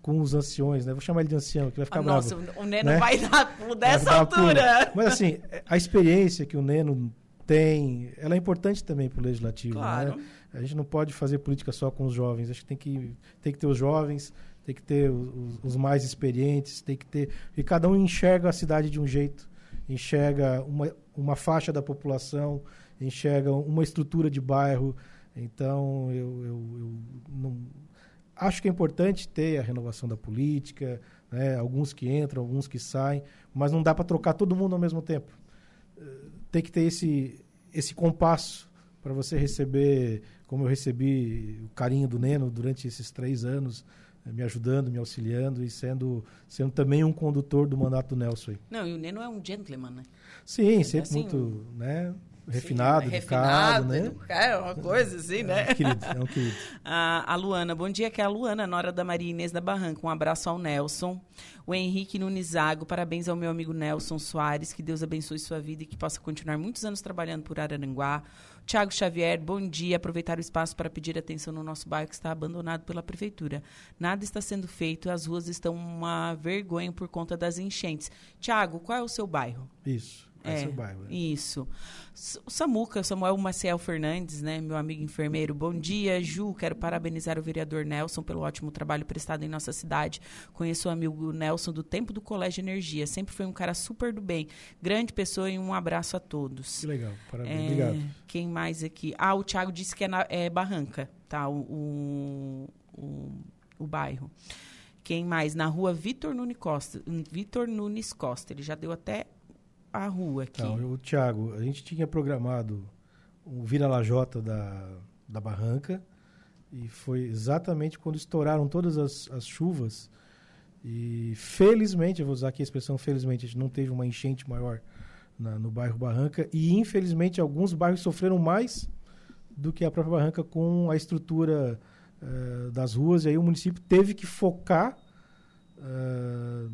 com os anciões, né? Vou chamar ele de ancião, que vai ficar Ah, Nossa, bravo. o Neno né? vai dar pulo dessa dar altura. Mas assim, a experiência que o Neno tem, ela é importante também para o legislativo, Claro. né? A gente não pode fazer política só com os jovens. Acho que tem que, tem que ter os jovens, tem que ter os- os mais experientes, tem que ter. E cada um enxerga a cidade de um jeito, enxerga uma, uma faixa da população, enxerga uma estrutura de bairro. Então, eu, eu, eu não, acho que é importante ter a renovação da política, né? alguns que entram, alguns que saem, mas não dá para trocar todo mundo ao mesmo tempo. Eh, Tem que ter esse, esse compasso para você receber, como eu recebi o carinho do Neno durante esses três anos, eh, me ajudando, me auxiliando e sendo, sendo também um condutor do mandato do Nelson. aí. Não, e o Neno é um gentleman, né? Sim, sempre assim, muito né, refinado, Sim, educado, né? educado, É uma coisa assim, né? É um querido, é um querido. A, [laughs] a Luana, bom dia, que é a Luana, nora da Maria Inês da Barranca. Um abraço ao Nelson. O Henrique Nunizago, parabéns ao meu amigo Nelson Soares, que Deus abençoe sua vida e que possa continuar muitos anos trabalhando por Araranguá. Tiago Xavier, bom dia. Aproveitar o espaço para pedir atenção no nosso bairro que está abandonado pela prefeitura. Nada está sendo feito, as ruas estão uma vergonha por conta das enchentes. Tiago, qual é o seu bairro? Isso, é o bairro. né? Isso. O Samuca, Samuel Maciel Fernandes, né, meu amigo enfermeiro. Bom dia, Ju. Quero parabenizar o vereador Nelson pelo ótimo trabalho prestado em nossa cidade. Conheço o amigo Nelson do tempo do Colégio Energia. Sempre foi um cara super do bem. Grande pessoa e um abraço a todos. Que legal, parabéns. É, Obrigado. Quem mais aqui? Ah, o Thiago disse que é, na- é Barranca, tá? O, o, o, o bairro. Quem mais? Na rua Vitor Nunes Costa. Vitor Nunes Costa. Ele já deu até a rua aqui. Então, o Thiago, a gente tinha programado o Vira Lajota da, da Barranca e foi exatamente quando estouraram todas as, as chuvas e felizmente, eu vou usar aqui a expressão felizmente, a gente não teve uma enchente maior na- no bairro Barranca e infelizmente alguns bairros sofreram mais do que a própria Barranca com a estrutura eh, das ruas e aí o município teve que focar ah,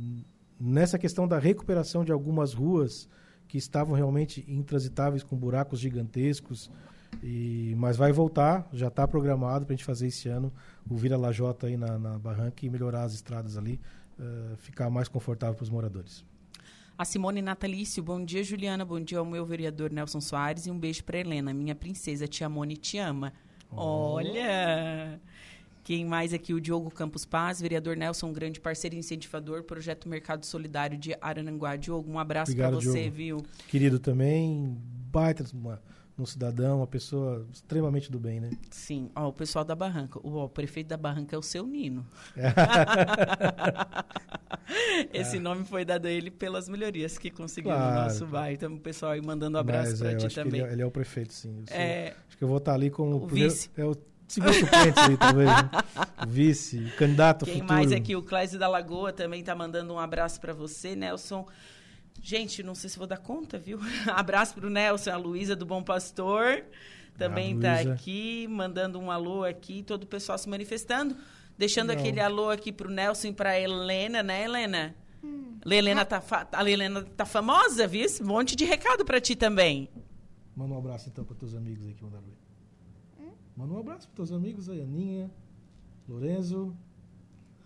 nessa questão da recuperação de algumas ruas que estavam realmente intransitáveis com buracos gigantescos e mas vai voltar já está programado para a gente fazer esse ano o vira lajota aí na, na barranca e melhorar as estradas ali ah, ficar mais confortável para os moradores A Simone Natalício, bom dia, Juliana. Bom dia ao meu vereador Nelson Soares e um beijo para Helena, minha princesa. Tia Mone te ama. Olha! Quem mais aqui? O Diogo Campos Paz, vereador Nelson, um grande parceiro e incentivador, projeto Mercado Solidário de Arananguá. Diogo, um abraço para você, Diogo. viu? querido também baita uma, um cidadão uma pessoa extremamente do bem né Sim, ó, o pessoal da Barranca. O, ó, o prefeito da Barranca é o seu Nino. [laughs] Esse nome foi dado a ele pelas melhorias que conseguiu no Claro, nosso claro. bairro. Então, o pessoal aí mandando um abraço é, para eu ti também. ele, é, ele é o prefeito sim sou- É, acho que eu vou estar ali como O primeiro- vice. é o segundo suplente aí talvez né? o [laughs] vice candidato Quem futuro mais aqui? O Clésio da Lagoa também tá mandando um abraço para você, Nelson. Gente, não sei se vou dar conta, viu? [laughs] Abraço pro Nelson, a Luísa do Bom Pastor. Também Ah, tá aqui, mandando um alô aqui, todo o pessoal se manifestando. Deixando Legal. aquele alô aqui pro Nelson e pra Helena, né, Helena? Helena tá a Helena tá famosa, viu? Esse monte de recado pra ti também. Manda um abraço então para teus amigos aí que mandaram aí. Manda um abraço para teus amigos aí, Aninha, Lorenzo.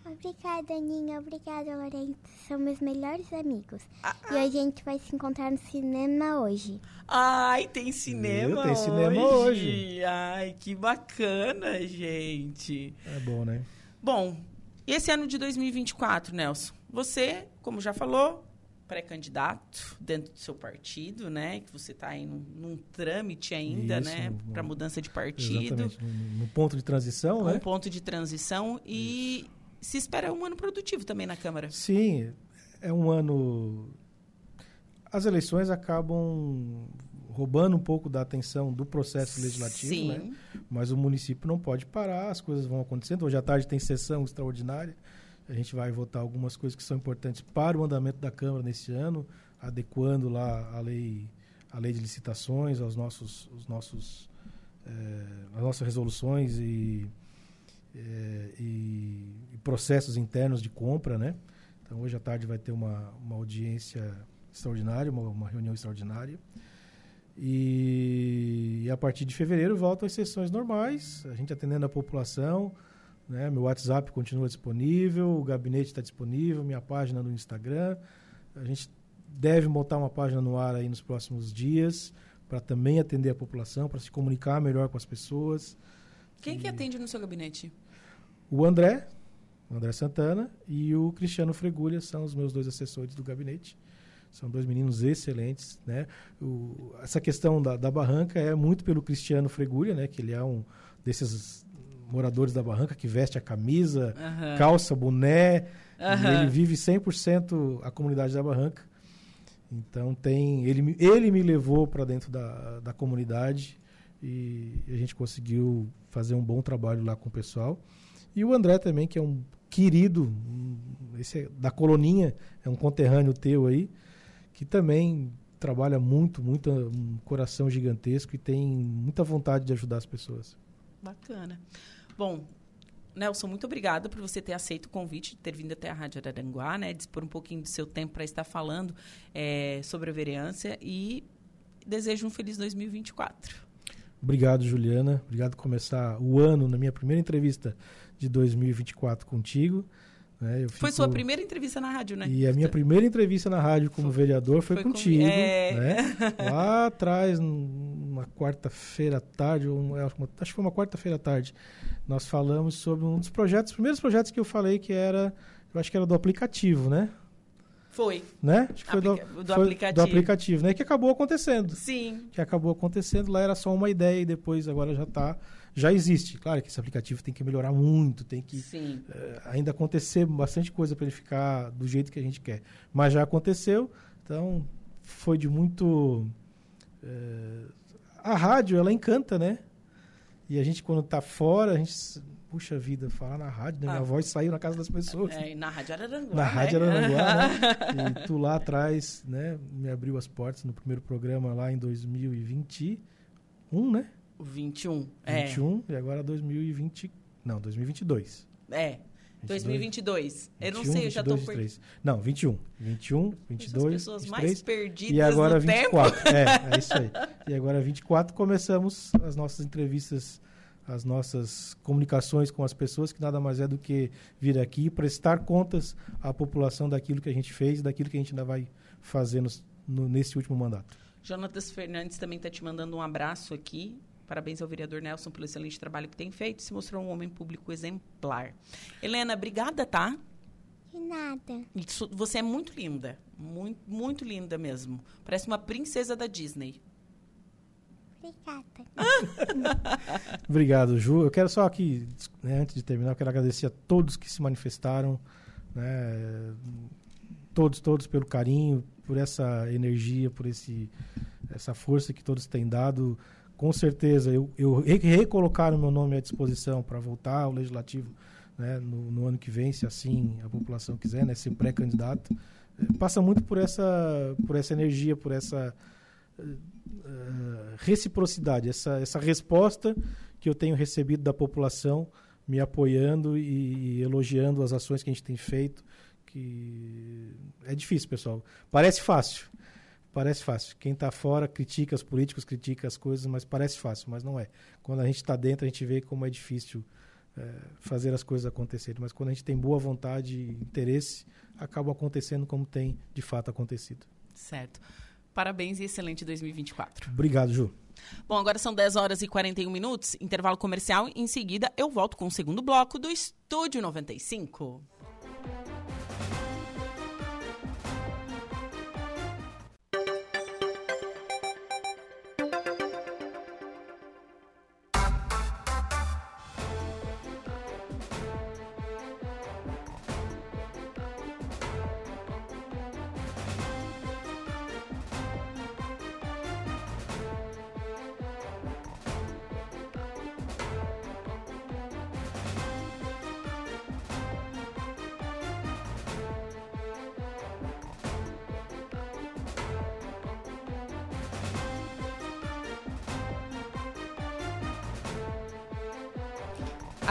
Obrigada, Aninha. Obrigada, Lourenço. São meus melhores amigos. Ah, E hoje a gente vai se encontrar no cinema hoje. Ai, tem cinema? Tem cinema hoje. Ai, que bacana, gente. É bom, né? Bom, e esse ano de 2024, Nelson? Você, como já falou, pré-candidato dentro do seu partido, né? Que você está aí num, num trâmite ainda, Isso, né? Para mudança de partido. No, ponto de transição, Um né? ponto de transição e se espera um ano produtivo também na Câmara. Sim, é um ano. As eleições acabam roubando um pouco da atenção do processo legislativo, Sim. né? Mas o município não pode parar, as coisas vão acontecendo. Hoje à tarde tem sessão extraordinária. A gente vai votar algumas coisas que são importantes para o andamento da Câmara nesse ano, adequando lá a lei, a lei de licitações aos nossos, os nossos, eh, as nossas resoluções e, eh, e- e processos internos de compra, né? Então hoje à tarde vai ter uma, uma audiência extraordinária, uma, uma reunião extraordinária. E, e a partir de fevereiro voltam as sessões normais, a gente atendendo a população, né? Meu WhatsApp continua disponível, o gabinete está disponível, minha página no Instagram. A gente deve montar uma página no ar aí nos próximos dias para também atender a população, para se comunicar melhor com as pessoas. Quem que atende no seu gabinete? O André, o André Santana e o Cristiano Fregulha são os meus dois assessores do gabinete. São dois meninos excelentes, né? O- essa questão da, da barranca é muito pelo Cristiano Fregulha, né? Que ele é um desses moradores da barranca que veste a camisa, Aham. calça, boné. Aham. ele vive 100% a comunidade da barranca. Então tem ele, me- ele me levou para dentro da, da comunidade e a gente conseguiu fazer um bom trabalho lá com o pessoal. E o André também, que é um querido, esse é da coloninha, é um conterrâneo teu aí, que também trabalha muito, muito, um coração gigantesco e tem muita vontade de ajudar as pessoas. Bacana. Bom, Nelson, muito obrigada por você ter aceito o convite, ter vindo até a Rádio Araranguá, né? Dispor um pouquinho do seu tempo para estar falando eh, sobre a vereança e desejo um feliz 2024. Obrigado, Juliana. Obrigado por começar o ano na minha primeira entrevista de 2024 contigo. Né? Eu Foi fico- sua primeira entrevista na rádio, né? E a minha primeira entrevista na rádio como vereador foi, foi contigo, É. né? [laughs] Lá atrás, numa quarta-feira à tarde, ou uma- acho que foi uma quarta-feira à tarde, nós falamos sobre um dos projetos, os primeiros projetos que eu falei que era, eu acho que era do aplicativo, né? Foi. Né? Acho que foi do, Aplica- do foi aplicativo. do aplicativo, né? Que acabou acontecendo. Sim. Que acabou acontecendo, lá era só uma ideia e depois agora já tá, já existe. Claro que esse aplicativo tem que melhorar muito, tem que eh, ainda acontecer bastante coisa para ele ficar do jeito que a gente quer. Mas já aconteceu, então foi de muito. eh, a rádio, ela encanta, né? E a gente, quando tá fora, a gente. Puxa vida, falar na rádio, né? Minha Ah. voz saiu na casa das pessoas. É, na Rádio Araranguá. Na né? Rádio Araranguá, né? E tu lá atrás, né? Me abriu as portas no primeiro programa lá em 2021, né? O 21. É. 21 e agora 2020. Não, 2022. É. 2022. Eu não sei, eu já tô 22, perdido. 23. Não, 21. 21, 22, As pessoas 23. mais perdidas E agora no 24. tempo. É, é isso aí. E agora 24 começamos as nossas entrevistas, as nossas comunicações com as pessoas, que nada mais é do que vir aqui e prestar contas à população daquilo que a gente fez, daquilo que a gente ainda vai fazer nos- no- nesse último mandato. Jonatas Fernandes também está te mandando um abraço aqui. Parabéns ao vereador Nelson pelo excelente trabalho que tem feito. Se mostrou um homem público exemplar. Helena, obrigada, tá? De nada. Isso- Você é muito linda. Muito, muito linda mesmo. Parece uma princesa da Disney. Obrigada. [laughs] Obrigado, Ju. Eu quero só aqui, né, antes de terminar, eu quero agradecer a todos que se manifestaram, né, todos, todos pelo carinho, por essa energia, por esse, essa força que todos têm dado. Com certeza, eu, eu re- recolocar o meu nome à disposição para voltar ao Legislativo né, no, no ano que vem, se assim a população quiser, né, ser pré-candidato. passa muito por essa, por essa energia, por essa uh, reciprocidade, essa, essa resposta que eu tenho recebido da população me apoiando e, e elogiando as ações que a gente tem feito. Que é difícil, pessoal. Parece fácil. Parece fácil. Quem está fora critica os políticos, critica as coisas, mas parece fácil, mas não é. Quando a gente está dentro, a gente vê como é difícil é, fazer as coisas acontecerem. Mas quando a gente tem boa vontade e interesse, acaba acontecendo como tem de fato acontecido. Certo. Parabéns e excelente 2024. Obrigado, Ju. Bom, agora são 10 horas e 41 minutos, intervalo comercial. Em seguida, eu volto com o segundo bloco do Estúdio 95.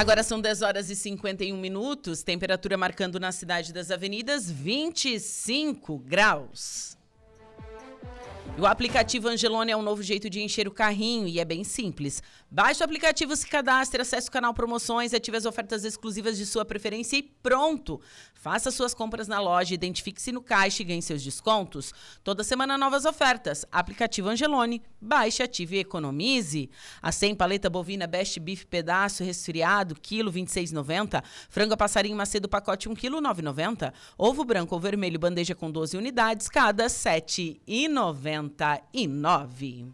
Agora são 10 horas e 51 minutos, temperatura marcando na cidade das avenidas 25 graus. O aplicativo Angelone é um novo jeito de encher o carrinho e é bem simples. Baixe o aplicativo, se cadastre, acesse o canal Promoções, ative as ofertas exclusivas de sua preferência e pronto! Faça suas compras na loja, identifique-se no caixa e ganhe seus descontos. Toda semana novas ofertas. Aplicativo Angelone, baixe, ative e economize. A 100 paleta bovina Best Beef pedaço resfriado, quilo 26,90. Frango passarinho macedo pacote 1 quilo 9,90. Ovo branco ou vermelho bandeja com 12 unidades, cada 7,99.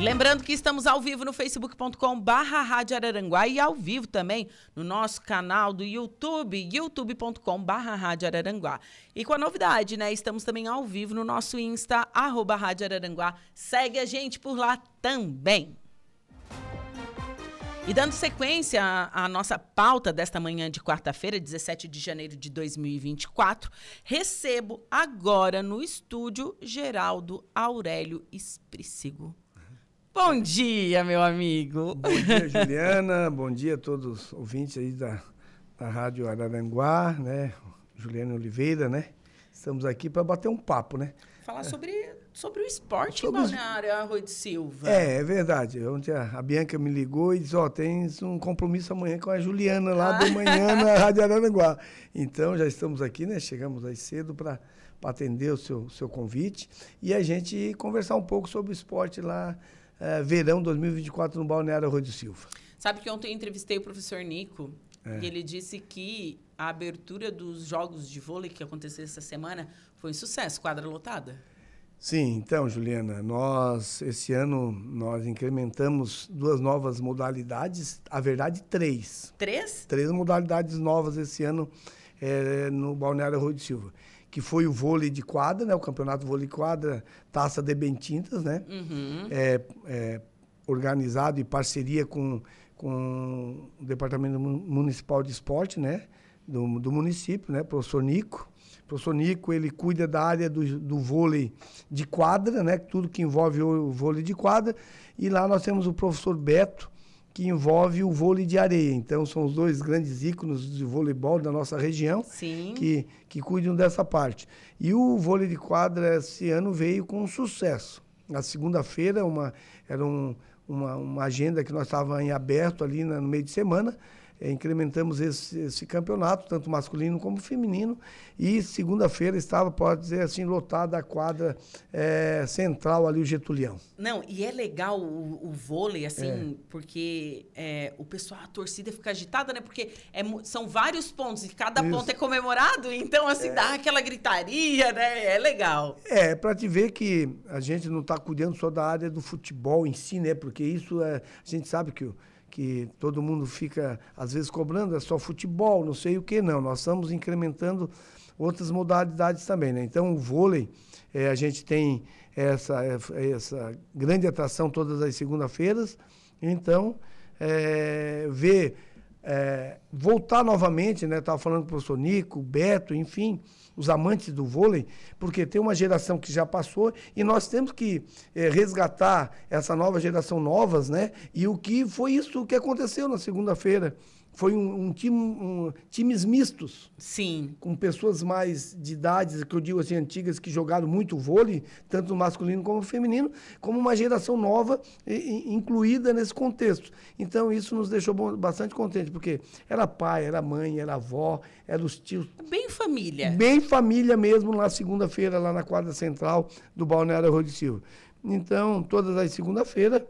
Lembrando que estamos ao vivo no facebook.com barra Rádio Araranguá e ao vivo também no nosso canal do YouTube, youtube.com barra Rádio Araranguá. E com a novidade, né? Estamos também ao vivo no nosso Insta, arroba Rádio Araranguá. Segue a gente por lá também. E dando sequência à, à, nossa pauta desta manhã de quarta-feira, 17 de janeiro de 2024, recebo agora no estúdio Geraldo Aurélio Esprícigo. Bom dia, meu amigo. Bom dia, Juliana. Bom dia a todos os ouvintes aí da, da Rádio Araranguá, né? Juliana Oliveira, né? Estamos aqui para bater um papo, né? Falar sobre, sobre o esporte sobre em Balneário Arroio de Silva. É, é verdade. Ontem a, Bianca me ligou e disse, ó, oh, tens um compromisso amanhã com a Juliana lá ah. de manhã na [laughs] Rádio Araranguá. Então, já estamos aqui, né? Chegamos aí cedo para atender o seu, seu convite e a gente conversar um pouco sobre o esporte lá é, verão 2024 no Balneário Arroio de Silva. Sabe que ontem eu entrevistei o professor Nico é. e ele disse que a abertura dos jogos de vôlei que aconteceu essa semana foi um sucesso, quadra lotada. Sim, então, Juliana, nós esse ano nós incrementamos duas novas modalidades, a verdade três. Três? Três modalidades novas esse ano é, no Balneário Arroio de Silva que foi o vôlei de quadra, né? O campeonato vôlei de quadra, Taça de Bentintas, né? Uhum. É, é, organizado em parceria com, com o Departamento Municipal de Esporte, né? Do, do município, né? Professor Nico. O professor Nico, ele cuida da área do, do vôlei de quadra, né? Tudo que envolve o vôlei de quadra. E lá nós temos o professor Beto, que envolve o vôlei de areia. Então, são os dois grandes ícones de voleibol da nossa região que, que cuidam dessa parte. E o vôlei de quadra esse ano veio com sucesso. Na segunda-feira, uma, era um, uma, uma agenda que nós estávamos em aberto ali no meio de semana, é, incrementamos esse, esse, campeonato, tanto masculino como feminino. E segunda-feira estava, pode dizer assim, lotada a quadra é, central ali, o Getulião. Não, e é legal o, o vôlei, assim, é. porque é, o pessoal, a torcida fica agitada, né? Porque é são vários pontos e cada Isso. ponto é comemorado, então, assim, é. dá aquela gritaria, né? É legal. É, para te ver que a gente não está cuidando só da área do futebol em si, né? Porque isso é. A gente sabe que o que todo mundo fica, às vezes, cobrando, é só futebol, não sei o que, não. Nós estamos incrementando outras modalidades também, né? Então, o vôlei, é, a gente tem essa, essa grande atração todas as segunda-feiras. Então, é, ver é, voltar novamente, né? Estava falando com o professor Nico, Beto, enfim, os amantes do vôlei, porque tem uma geração que já passou e nós temos que é, resgatar essa nova geração novas, né? E o que foi isso que aconteceu na segunda-feira foi um, um time, um, times mistos. Sim. Com pessoas mais de idades, que eu digo assim, antigas, que jogaram muito vôlei, tanto no masculino como no feminino, como uma geração nova incluída nesse contexto. Então, isso nos deixou bastante contente, porque era pai, era mãe, era avó, eram os tios. Bem família. Bem família mesmo, na segunda-feira, lá na quadra central do Balneário de Silva. Então, todas as segunda-feiras,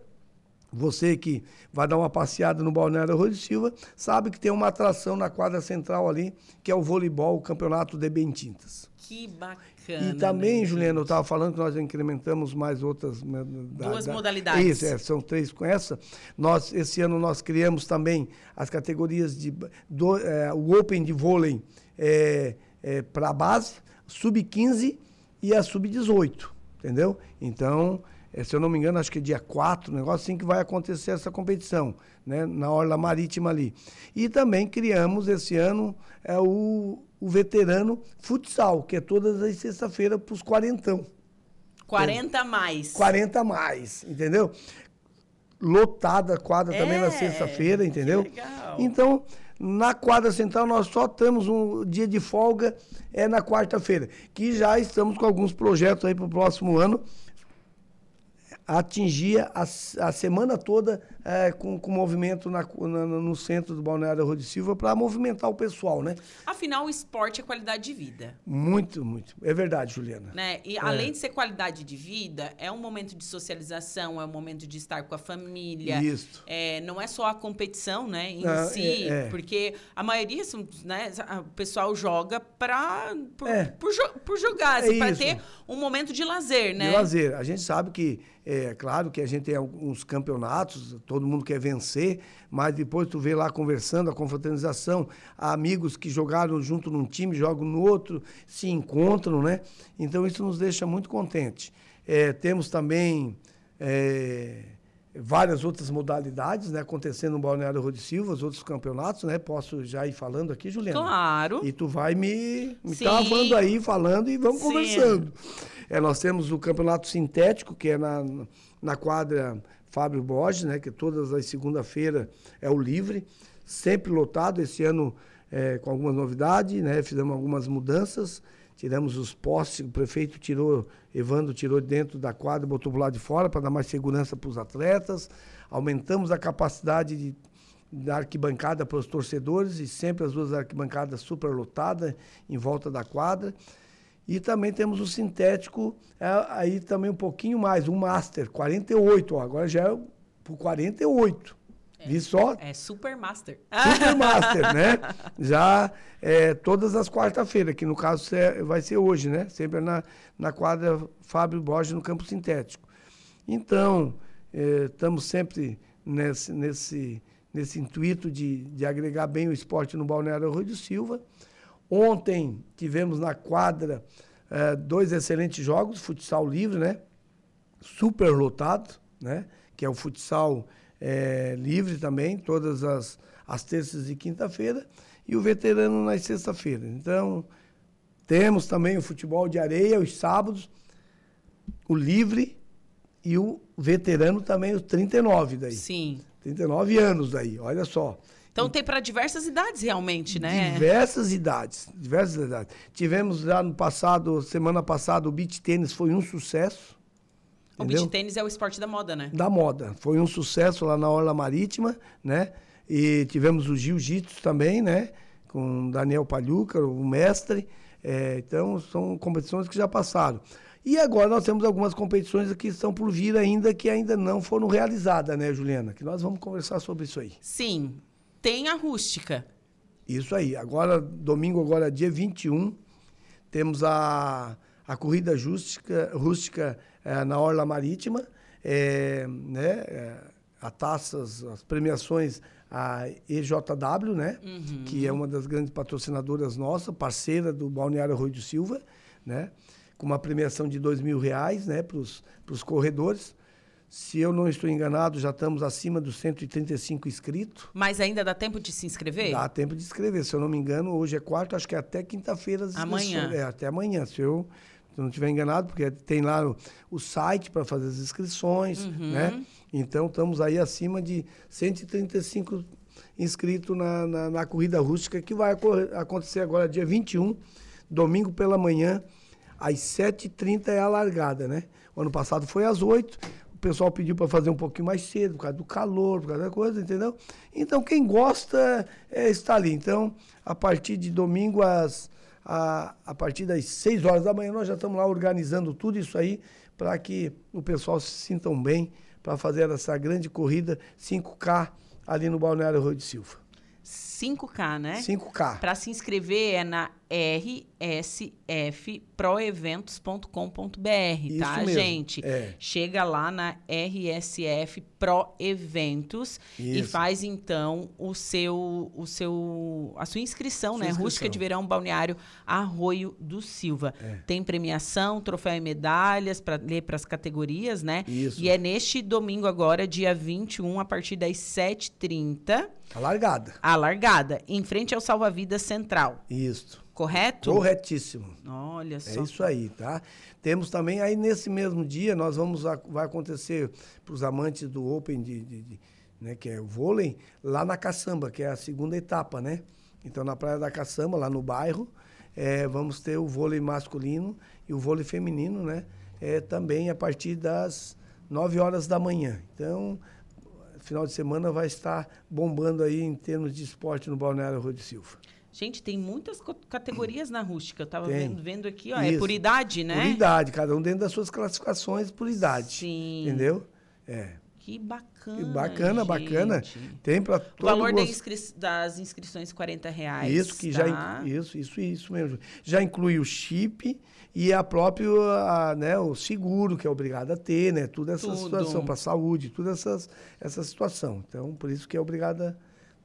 você que vai dar uma passeada no Balneário de Silva, sabe que tem uma atração na quadra central ali, que é o voleibol, o campeonato de Bentintas. Que bacana. E também, né, Juliana, eu estava falando que nós incrementamos mais outras... Né, Duas da, modalidades. Isso, é, são três com essa. Nós, esse ano nós criamos também as categorias de... Do, é, o Open de vôlei é, é para a base, sub-15 e a sub-18, entendeu? Então se eu não me engano, acho que é dia 4, um negócio assim que vai acontecer essa competição, né, na Orla Marítima ali. E também criamos esse ano é, o, o veterano futsal, que é todas as sexta-feiras para os quarentão. 40 a mais. 40 a mais, entendeu? Lotada a quadra é, também na é, sexta-feira, entendeu? legal. Então, na quadra central, nós só temos um dia de folga é na quarta-feira, que já estamos com alguns projetos aí para o próximo ano atingia a, a semana toda é, com, com movimento na, na, no centro do Balneário de Silva para movimentar o pessoal, né? Afinal, o esporte é qualidade de vida. Muito, muito. É verdade, Juliana. Né? E é. além de ser qualidade de vida, é um momento de socialização, é um momento de estar com a família. Isso. É, não é só a competição, né, em si, é, é. porque a maioria, né, o pessoal joga para por, é. por, por, jogar, assim, para ter um momento de lazer, né? De lazer. A gente sabe que é claro que a gente tem alguns campeonatos, todo mundo quer vencer, mas depois tu vê lá conversando, a confraternização, amigos que jogaram junto num time, jogam no outro, se encontram, né? Então isso nos deixa muito contente. É, temos também é, várias outras modalidades né, acontecendo no Balneário de Silva, os outros campeonatos, né? Posso já ir falando aqui, Juliana? Claro. E tu vai me, me travando aí, falando e vamos Sim. conversando. É, nós temos o campeonato sintético, que é na, na quadra Fábio Borges, né, que todas as segunda-feira é o livre, sempre lotado. Esse ano é, com algumas novidades, né, fizemos algumas mudanças, tiramos os postes, o prefeito tirou, Evandro tirou dentro da quadra, botou para lado de fora para dar mais segurança para os atletas, aumentamos a capacidade de da arquibancada para os torcedores e sempre as duas arquibancadas super lotadas em volta da quadra. E também temos o sintético, é, aí também um pouquinho mais, um Master, 48, ó, agora já é por 48. É, Vi só? É Super Master. Super [laughs] Master, né? Já é, todas as quarta-feiras, que no caso vai ser hoje, né? Sempre na, na quadra Fábio Borges, no campo sintético. Então, é, estamos sempre nesse, nesse, nesse intuito de, de agregar bem o esporte no Balneário Rui do Silva. Ontem tivemos na quadra uh, dois excelentes jogos, futsal livre, né? Super lotado, né? Que é o futsal é, livre também, todas as, as terças e quinta-feira, e o veterano nas sexta-feira. Então, temos também o futebol de areia, os sábados, o livre e o veterano também, os 39 daí. Sim. 39 anos daí, olha só. Então tem para diversas idades realmente, né? Diversas idades, diversas idades. Tivemos lá no passado, semana passada, o beach tênis foi um sucesso. O beach tênis é o esporte da moda, né? Da moda. Foi um sucesso lá na Orla Marítima, né? E tivemos o jiu-jitsu também, né? Com Daniel Palhuca, o mestre. É, então, são competições que já passaram. E agora nós temos algumas competições que estão por vir ainda, que ainda não foram realizadas, né, Juliana? Que nós vamos conversar sobre isso aí. Sim tem a rústica. Isso aí. Agora, domingo, agora dia 21, temos a, a corrida rústica, rústica é, na Orla Marítima, é, né, é, a taças, as premiações a EJW, né, uhum. que é uma das grandes patrocinadoras nossa, parceira do Balneário Rui do Silva, né, com uma premiação de dois mil reais, né, para os corredores. Se eu não estou enganado, já estamos acima dos 135 inscritos. Mas ainda dá tempo de se inscrever? Dá tempo de inscrever. Se eu não me engano, hoje é quarto, acho que é até quinta-feira. Amanhã. É, até amanhã. Se eu se eu não estiver enganado, porque tem lá o, o site para fazer as inscrições, Uhum. né? Então, estamos aí acima de 135 inscritos na, na, na corrida rústica, que vai acontecer agora dia 21, domingo pela manhã, às 7h30 é a largada, né? O ano passado foi às 8 o pessoal pediu para fazer um pouquinho mais cedo, por causa do calor, por causa da coisa, entendeu? Então, quem gosta é, está ali. Então, a partir de domingo, às, a, a partir das 6 horas da manhã, nós já estamos lá organizando tudo isso aí para que o pessoal se sintam bem para fazer essa grande corrida 5K ali no Balneário Rui de Silva. 5K, né? 5K. Para se inscrever é na rsfproeventos.com.br, tá, mesmo, gente? é. Chega lá na RSF Pro Eventos e Isso. faz então o seu o seu a sua inscrição, Sua né? inscrição. Rústica de Verão Balneário Arroio do Silva. É. Tem premiação, troféu e medalhas para ler para as categorias, né? Isso. E é neste domingo agora, dia 21, a partir das 7h30, A largada. a largada, em frente ao Salva-Vidas Central. Isso. Correto? Corretíssimo. Olha É só. isso aí, tá? Temos também, aí nesse mesmo dia, nós vamos, vai acontecer para os amantes do Open, de, de- de- né, que é o vôlei, lá na Caçamba, que é a segunda etapa, né? Então, na Praia da Caçamba, lá no bairro, eh, vamos ter o vôlei masculino e o vôlei feminino, né? É, também a partir das 9 horas da manhã. Então, final de semana vai estar bombando aí em termos de esporte no Balneário Rui de Silva. Gente, tem muitas categorias na rústica. Eu tava Tem. vendo, vendo aqui, ó. É Isso. por idade, né? Por idade, cada um dentro das suas classificações por idade. Sim. Entendeu? É. Que bacana. E bacana, bacana. gente. Tem para O todo valor da gosto. inscri- das inscrições 40 reais. Isso que já tá? inclui, isso, isso, isso mesmo. Já inclui o chip e a próprio a, né, o seguro que é obrigado a ter, né? Toda essa Tudo. situação para saúde, toda essas, essa situação. Então, por isso que é obrigado a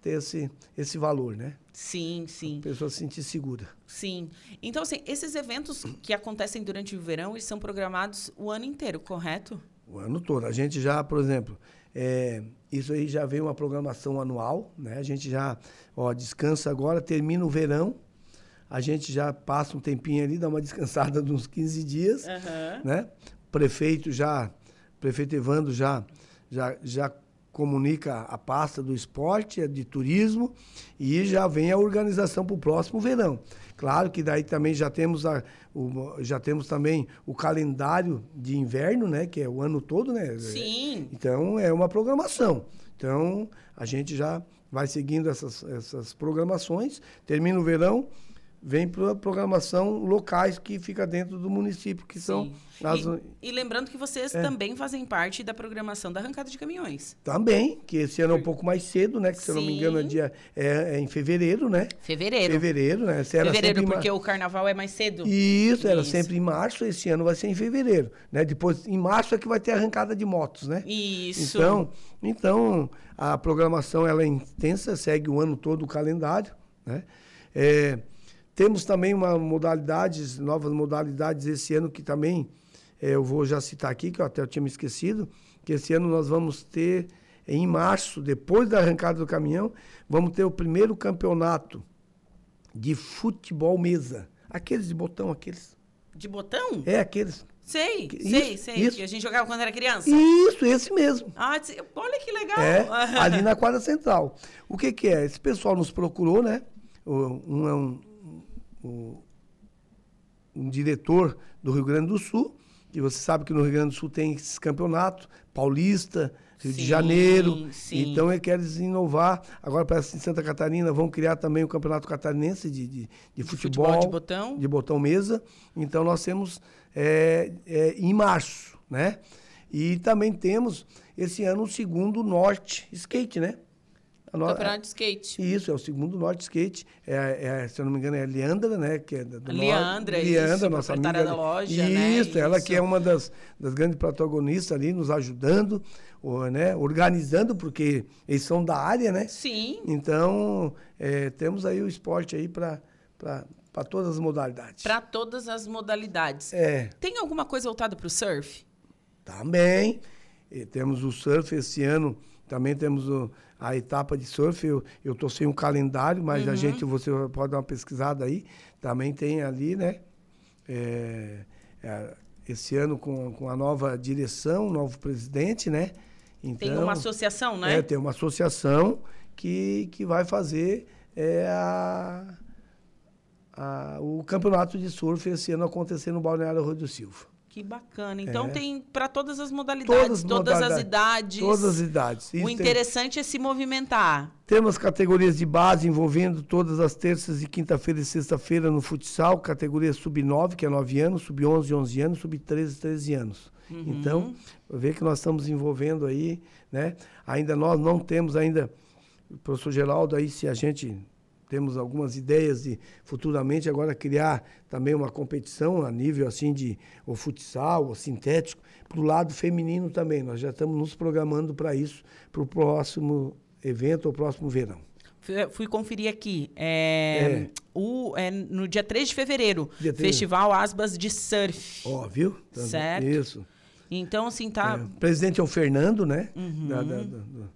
ter esse, esse valor, né? Sim, sim, A pessoa se sentir segura. sim. Então, assim, esses eventos que acontecem durante o verão, eles são programados o ano inteiro, correto? O ano todo. A gente já, por exemplo, é, isso aí já vem uma programação anual, né? A gente já, ó, descansa agora, termina o verão, a gente já passa um tempinho ali, dá uma [laughs] descansada de uns 15 dias, né? Prefeito já, prefeito Evandro já, já, já comunica a pasta do esporte, a de turismo, e já vem a organização para o próximo verão. Claro que daí também já temos, a, o, já temos também o calendário de inverno, né? Que é o ano todo, né? Sim. Então, é uma programação. Então, a gente já vai seguindo essas, essas programações, termina o verão, vem para a programação locais que fica dentro do município, que são Sim. as... E, e lembrando que vocês É. também fazem parte da programação da arrancada de caminhões. Também, que esse ano é um pouco mais cedo, né? Que se eu não me engano é, Sim. dia, é, é em fevereiro, né? Fevereiro. Fevereiro, né? Fevereiro, em mar- porque o carnaval é mais cedo. Isso, era Isso. sempre em março, esse ano vai ser em fevereiro, né? Depois, em março é que vai ter arrancada de motos, né? Isso. Então, então a programação ela é intensa, segue o ano todo o calendário, né? É, temos também uma modalidades, novas modalidades esse ano que também é, eu vou já citar aqui, que eu até tinha me esquecido, que esse ano nós vamos ter em março, depois da arrancada do caminhão, vamos ter o primeiro campeonato de futebol mesa. Aqueles de botão, aqueles. De botão? É, aqueles. Sei, Isso, sei, sei. isso. Que a gente jogava quando era criança. Isso, esse mesmo. Ah, olha que legal. É, [laughs] ali na quadra central. O que que é? Esse pessoal nos procurou, né? Um é um, um, um diretor do Rio Grande do Sul, que você sabe que no Rio Grande do Sul tem esses campeonatos, Paulista, Rio Sim, de Janeiro. sim. Então, ele quer inovar. Agora, parece que em Santa Catarina vão criar também o Campeonato Catarinense de, de, de futebol. futebol de botão. De botão mesa. Então, nós temos é, é, em março, né? E também temos, esse ano, o segundo Norte Skate, né? A no- Campeonato de skate. Isso, é o segundo Norte Skate. É, é, se eu não me engano, é a Leandra, né? Que é do Leandra, Norte. isso, Leandra, nossa amiga. da loja, né? Isso, ela que Isso. é uma das, das grandes protagonistas ali, nos ajudando, o, né? organizando, porque eles são da área, né? Sim. Então, é, temos aí o esporte aí para todas as modalidades. Para todas as modalidades. É, Tem alguma coisa voltada para o surf? também. E temos o surf esse ano, também temos o, a etapa de surf. Eu estou sem um calendário, mas a gente, você pode dar uma pesquisada aí. Também tem ali, né? É, é, esse ano com, com a nova direção, novo presidente, né? Tem uma associação, né? É, tem uma associação que, que vai fazer é, a, a, o campeonato de surf esse ano acontecer no Balneário Rio do Silva. Que bacana. Então tem para todas as modalidades, Todas todas, as as modalidades. idades. Todas as idades. Isso O tem- interessante é se movimentar. Temos categorias de base envolvendo todas as terças e quinta-feira e sexta-feira no futsal, categoria sub-9, que é 9 anos, sub-11, 11 anos, sub-13, 13 anos. Então, vê que nós estamos envolvendo aí, né? Ainda nós não temos ainda, professor Geraldo, aí se a gente temos algumas ideias de futuramente agora criar também uma competição a nível assim de o futsal, o sintético, para o lado feminino também. Nós já estamos nos programando para isso, para o próximo evento, o próximo verão. Fui- Fui conferir aqui. É, É. O, é no dia 3 de fevereiro, Dia 3. Festival Asbas de Surf. Ó, viu? Certo. Isso. Então, assim, tá. É, o presidente é o Fernando, né? Uhum. Da- da- do,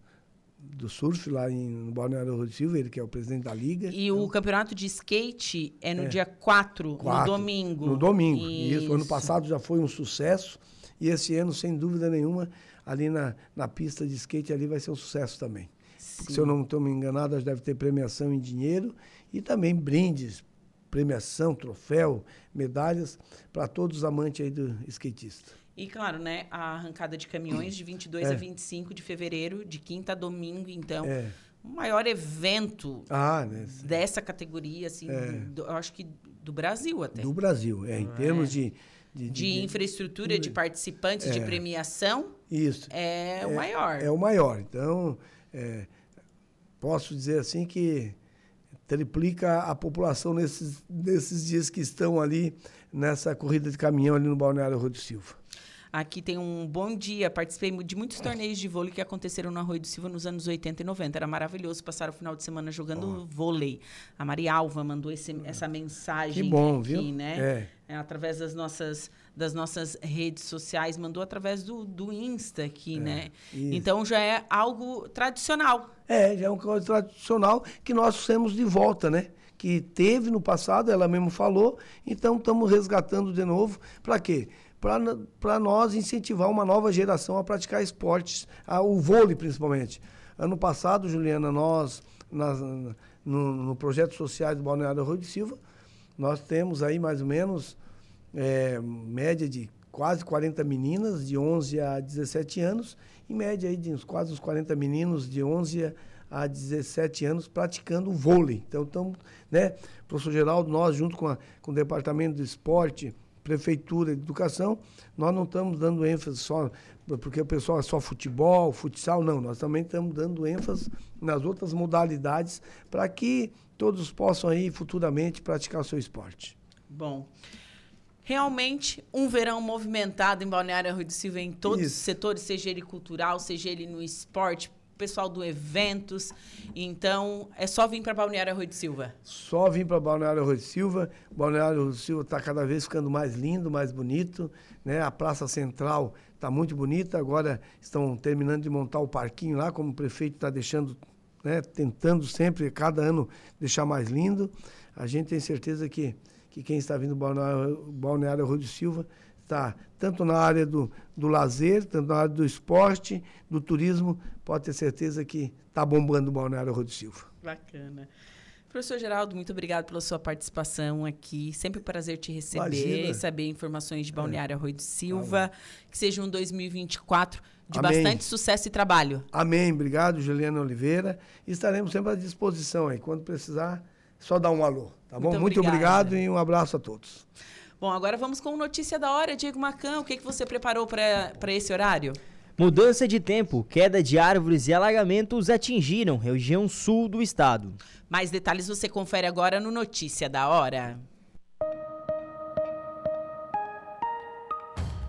do- surf lá em, no Balneário Silva, ele que é o presidente da liga. E o campeonato de skate é no dia 4, no Quatro. domingo. No domingo. Isso. Ano passado já foi um sucesso. E esse ano, sem dúvida nenhuma, ali na, na pista de skate ali vai ser um sucesso também. Porque, se eu não estou me enganado, deve ter premiação em dinheiro e também brindes, premiação, troféu, medalhas para todos os amantes aí do skatista. E claro, né, a arrancada de caminhões de 22 a 25 de fevereiro, de quinta a domingo, então, É. o maior evento Ah, né? dessa categoria, assim, do- eu acho que do Brasil até. É. Do Brasil, é, em termos de, de, de, infraestrutura, de participantes, de premiação, Isso. é, o maior. É o maior. Então, é, posso dizer assim que triplica a população nesses, nesses dias que estão ali nessa corrida de caminhão ali no Balneário Rui do Silva. Aqui tem um bom dia. Participei de muitos torneios de vôlei que aconteceram no Arroio do Silva nos anos 80 e 90. Era maravilhoso passar o final de semana jogando vôlei. A Maria Alva mandou esse- essa mensagem Que bom, aqui, viu? né? É, através das nossas, das nossas redes sociais. Mandou através do, do Insta aqui, né? isso. Então já é algo tradicional. É, já é uma coisa tradicional que nós temos de volta, né? Que teve no passado, ela mesmo falou, então estamos resgatando de novo. Para quê? Para nós incentivar uma nova geração a praticar esportes, a- o vôlei principalmente. Ano passado, Juliana, nós, nas- no, no projeto social do Balneário Rui de Silva, nós temos aí mais ou menos é, média de quase 40 meninas de 11 a 17 anos, em média aí de uns, quase uns 40 meninos de 11 a 17 anos praticando vôlei. Então, estamos, né, professor Geraldo, nós junto com, a- com o Departamento de Esporte, Prefeitura de Educação, nós não estamos dando ênfase só, porque o pessoal é só futebol, futsal, não, nós também estamos dando ênfase nas outras modalidades para que todos possam aí futuramente praticar o seu esporte. Bom. Realmente, um verão movimentado em Balneário Rui do Silva em todos os Isso. setores, seja ele cultural, seja ele no esporte, pessoal do eventos. Então, é só vir para Balneário Rui do Silva. Só vim para Balneário Rui de Silva. Balneário Rui de Silva está cada vez ficando mais lindo, mais bonito. Né? A Praça Central está muito bonita. Agora estão terminando de montar o parquinho lá, como o prefeito está deixando, né? tentando sempre, cada ano, deixar mais lindo. A gente tem certeza que, que quem está vindo Balneário, Balneário Rui de Silva está tanto na área do, do lazer, tanto na área do esporte, do turismo, pode ter certeza que está bombando o Balneário de Silva. Bacana. Professor Geraldo, muito obrigado pela sua participação aqui. Sempre um prazer te receber Imagina. e saber informações de Balneário Arroio do Silva. Que seja um 2024 de Amém. bastante sucesso e trabalho. Amém. Obrigado, Juliana Oliveira. Estaremos sempre à disposição aí. Quando precisar, só dá um alô, tá bom? Muito Muito obrigado e um abraço a todos. Bom, agora vamos com notícia da hora. Diego Macan, o que, que você preparou para esse horário? Mudança de tempo, queda de árvores e alagamentos atingiram região sul do estado. Mais detalhes você confere agora no Notícia da Hora.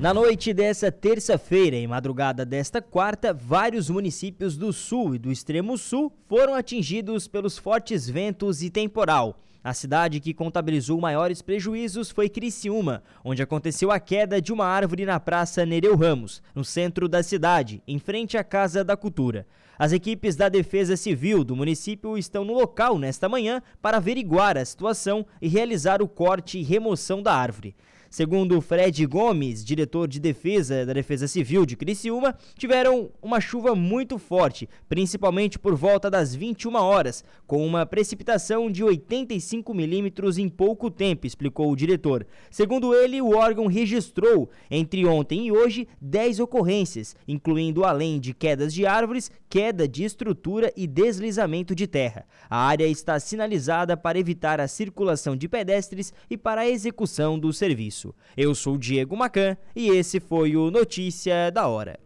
Na noite dessa terça-feira e madrugada desta quarta, vários municípios do sul e do extremo sul foram atingidos pelos fortes ventos e temporal. A cidade que contabilizou maiores prejuízos foi Criciúma, onde aconteceu a queda de uma árvore na Praça Nereu Ramos, no centro da cidade, em frente à Casa da Cultura. As equipes da Defesa Civil do município estão no local nesta manhã para averiguar a situação e realizar o corte e remoção da árvore. Segundo Fred Gomes, diretor de defesa da Defesa Civil de Criciúma, tiveram uma chuva muito forte, principalmente por volta das 21 horas, com uma precipitação de 85 milímetros em pouco tempo, explicou o diretor. Segundo ele, o órgão registrou, entre ontem e hoje, 10 ocorrências, incluindo, além de quedas de árvores, queda de estrutura e deslizamento de terra. A área está sinalizada para evitar a circulação de pedestres e para a execução do serviço isso. Eu sou Diego Macan e esse foi o Notícia da Hora.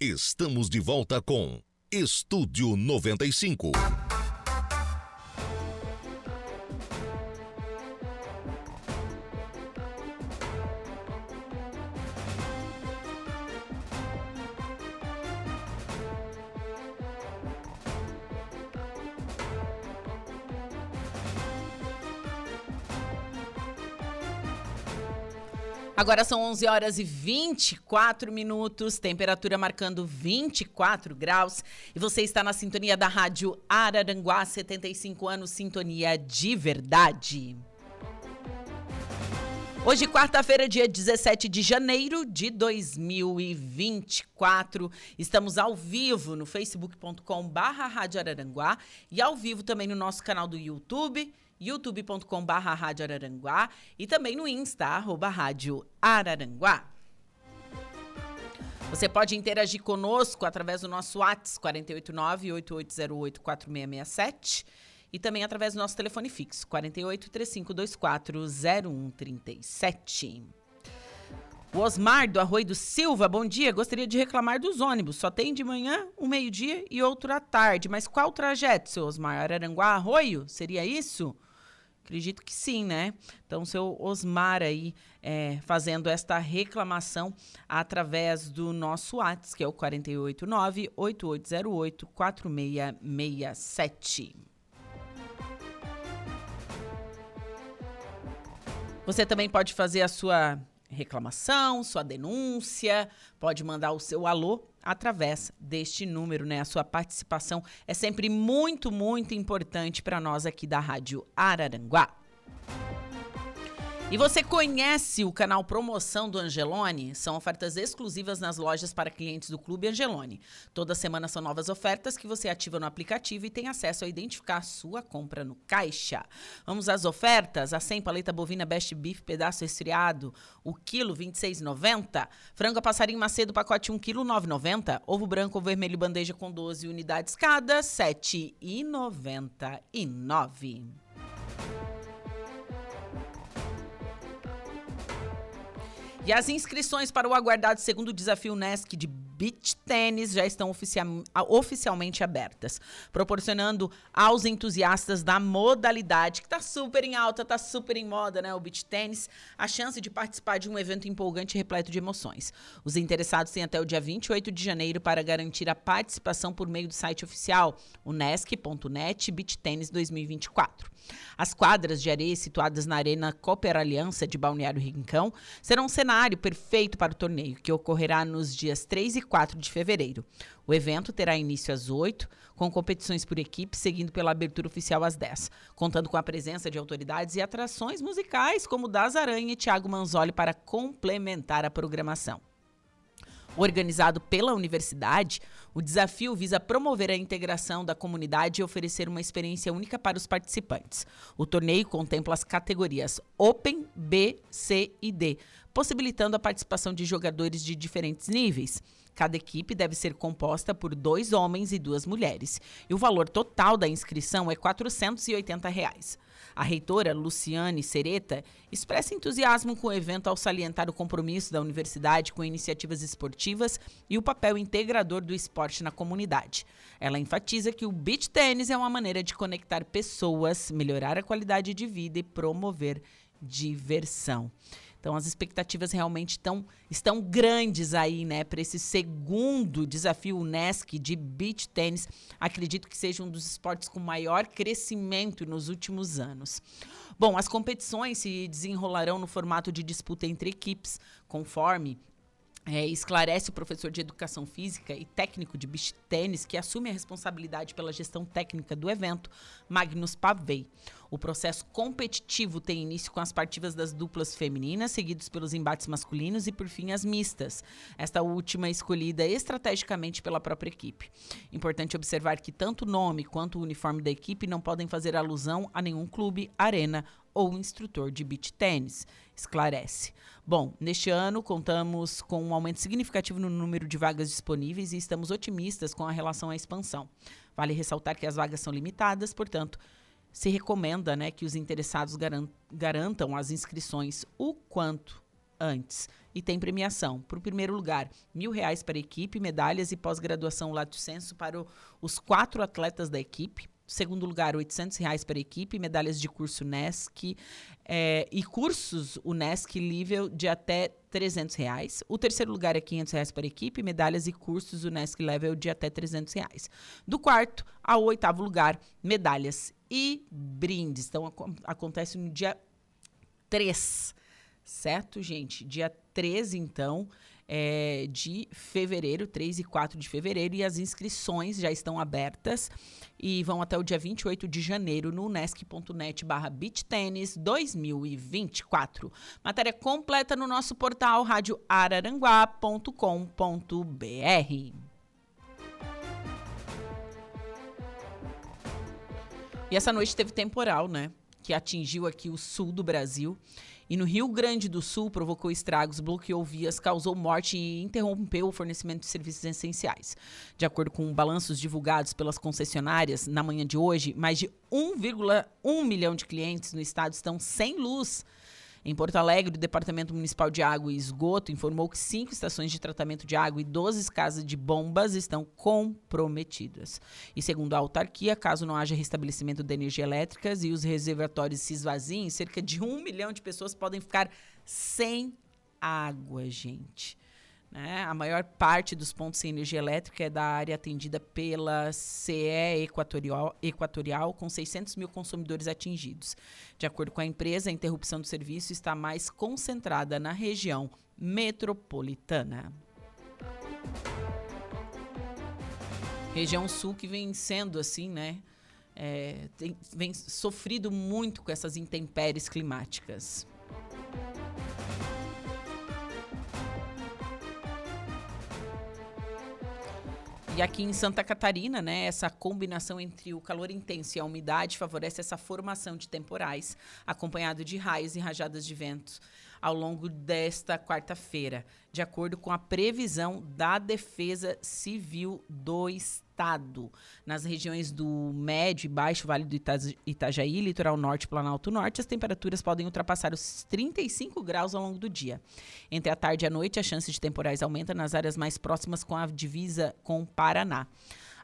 Estamos de volta com Estúdio 95. Agora são 11 horas e 24 minutos, temperatura marcando 24 graus. E você está na sintonia da Rádio Araranguá, 75 anos, sintonia de verdade. Hoje, quarta-feira, dia 17 de janeiro de 2024. Estamos ao vivo no facebook.com/barra Rádio Araranguá e ao vivo também no nosso canal do YouTube youtube.com.br Rádio Araranguá e também no Insta, arroba Rádio Araranguá. Você pode interagir conosco através do nosso WhatsApp 489-8808-4667 e também através do nosso telefone fixo 48 3524 0137. O Osmar do Arroio do Silva, bom dia. Gostaria de reclamar dos ônibus. Só tem de manhã, um meio-dia e outro à tarde. Mas qual trajeto, seu Osmar? Araranguá Arroio? Seria isso? Acredito que sim, né? Então, seu Osmar aí é, fazendo esta reclamação através do nosso WhatsApp, que é o 489-8808-4667. Você também pode fazer a sua reclamação, sua denúncia, pode mandar o seu alô através deste número, né? A sua participação é sempre muito, muito importante para nós aqui da Rádio Araranguá. E você conhece o canal Promoção do Angelone? São ofertas exclusivas nas lojas para clientes do Clube Angelone. Toda semana são novas ofertas que você ativa no aplicativo e tem acesso a identificar a sua compra no caixa. Vamos às ofertas? A 100 paleta bovina Best Beef pedaço esfriado, o quilo 26,90. Frango a passarinho macedo pacote 1 quilo 9,90. Ovo branco ou vermelho bandeja com 12 unidades cada, 7,99. E as inscrições para o aguardado segundo desafio NESC de beach tênis já estão oficialmente abertas, proporcionando aos entusiastas da modalidade, que está super em alta, está super em moda, né? O beach tênis, a chance de participar de um evento empolgante e repleto de emoções. Os interessados têm até o dia 28 de janeiro para garantir a participação por meio do site oficial, o nesc.net Beach Tênis 2024. As quadras de areia situadas na Arena Cooper Aliança de Balneário Rincão serão um cenário perfeito para o torneio, que ocorrerá nos dias 3 e 4 de fevereiro. O evento terá início às 8, com competições por equipe, seguindo pela abertura oficial às 10, contando com a presença de autoridades e atrações musicais como Das Aranha e Tiago Manzoli para complementar a programação. Organizado pela universidade, o desafio visa promover a integração da comunidade e oferecer uma experiência única para os participantes. O torneio contempla as categorias Open, B, C e D, possibilitando a participação de jogadores de diferentes níveis. Cada equipe deve ser composta por dois homens e duas mulheres. E o valor total da inscrição é 480 reais. A reitora Luciane Sereta expressa entusiasmo com o evento ao salientar o compromisso da universidade com iniciativas esportivas e o papel integrador do esporte na comunidade. Ela enfatiza que o beach tênis é uma maneira de conectar pessoas, melhorar a qualidade de vida e promover diversão. Então as expectativas realmente tão, estão grandes aí, né, para esse segundo desafio UNESCO de beach tênis. Acredito que seja um dos esportes com maior crescimento nos últimos anos. Bom, as competições se desenrolarão no formato de disputa entre equipes, conforme é, esclarece o professor de educação física e técnico de beach tênis que assume a responsabilidade pela gestão técnica do evento, Magnus Pavei. O processo competitivo tem início com as partidas das duplas femininas, seguidos pelos embates masculinos e, por fim, as mistas. Esta última escolhida estrategicamente pela própria equipe. Importante observar que tanto o nome quanto o uniforme da equipe não podem fazer alusão a nenhum clube, arena ou instrutor de beach tênis, esclarece. Bom, neste ano contamos com um aumento significativo no número de vagas disponíveis e estamos otimistas com a relação à expansão. Vale ressaltar que as vagas são limitadas, portanto, se recomenda né, que os interessados garantam as inscrições o quanto antes. E tem premiação. Para o primeiro lugar, mil reais para a equipe, medalhas e pós-graduação Lato Senso para o, os quatro atletas da equipe. Segundo lugar, 800 reais para a equipe, medalhas de curso NESC é, e cursos UNESCO nível de até 300 reais. O terceiro lugar é 500 reais para a equipe, medalhas e cursos UNESCO Level de até 300 reais. Do quarto ao oitavo lugar, medalhas e brindes. Então, ac acontece no dia 3, certo, gente? Dia 13, então, é, de fevereiro, 3 e 4 de fevereiro, e as inscrições já estão abertas e vão até o dia 28 de janeiro no unesc.net barra beachtênis 2024. Matéria completa no nosso portal radioararanguá.com.br. E essa noite teve temporal, né? Que atingiu aqui o sul do Brasil e no Rio Grande do Sul provocou estragos, bloqueou vias, causou morte e interrompeu o fornecimento de serviços essenciais. De acordo com balanços divulgados pelas concessionárias na manhã de hoje, mais de 1,1 milhão de clientes no estado estão sem luz em Porto Alegre, o Departamento Municipal de Água e Esgoto informou que cinco estações de tratamento de água e 12 casas de bombas estão comprometidas. E segundo a autarquia, caso não haja restabelecimento de energia elétrica e os reservatórios se esvaziem, cerca de um milhão de pessoas podem ficar sem água, gente. Né? A maior parte dos pontos sem energia elétrica é da área atendida pela CE Equatorial, Equatorial, com 600 mil consumidores atingidos. De acordo com a empresa, a interrupção do serviço está mais concentrada na região metropolitana. Região Sul que vem sendo assim, né? É, tem, vem sofrido muito com essas intempéries climáticas. E aqui em Santa Catarina, né, essa combinação entre o calor intenso e a umidade favorece essa formação de temporais, acompanhado de raios e rajadas de ventos ao longo desta quarta-feira, de acordo com a previsão da Defesa Civil do Estado. Nas regiões do Médio e Baixo Vale do Itajaí, Litoral Norte e Planalto Norte, as temperaturas podem ultrapassar os 35 graus ao longo do dia. Entre a tarde e a noite, a chance de temporais aumenta nas áreas mais próximas com a divisa com o Paraná.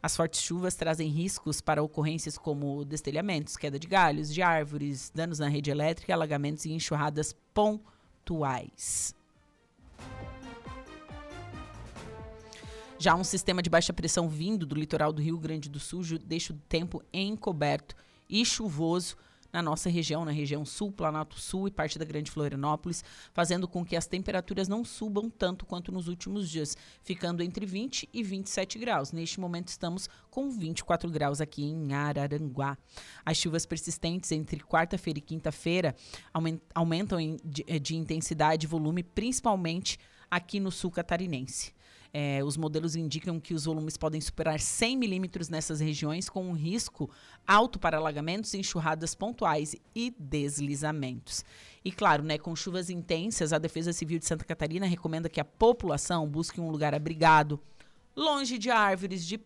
As fortes chuvas trazem riscos para ocorrências como destelhamentos, queda de galhos, de árvores, danos na rede elétrica, alagamentos e enxurradas pontuais Já um sistema de baixa pressão vindo do litoral do Rio Grande do Sul deixa o tempo encoberto e chuvoso na nossa região, na região sul, Planalto Sul e parte da Grande Florianópolis, fazendo com que as temperaturas não subam tanto quanto nos últimos dias, ficando entre 20 e 27 graus. Neste momento estamos com 24 graus aqui em Araranguá. As chuvas persistentes entre quarta-feira e quinta-feira aumentam de, de intensidade e volume, principalmente aqui no sul catarinense. É, os modelos indicam que os volumes podem superar 100 milímetros nessas regiões, com um risco alto para alagamentos, enxurradas pontuais e deslizamentos. E claro, né, com chuvas intensas, a Defesa Civil de Santa Catarina recomenda que a população busque um lugar abrigado, longe de árvores, de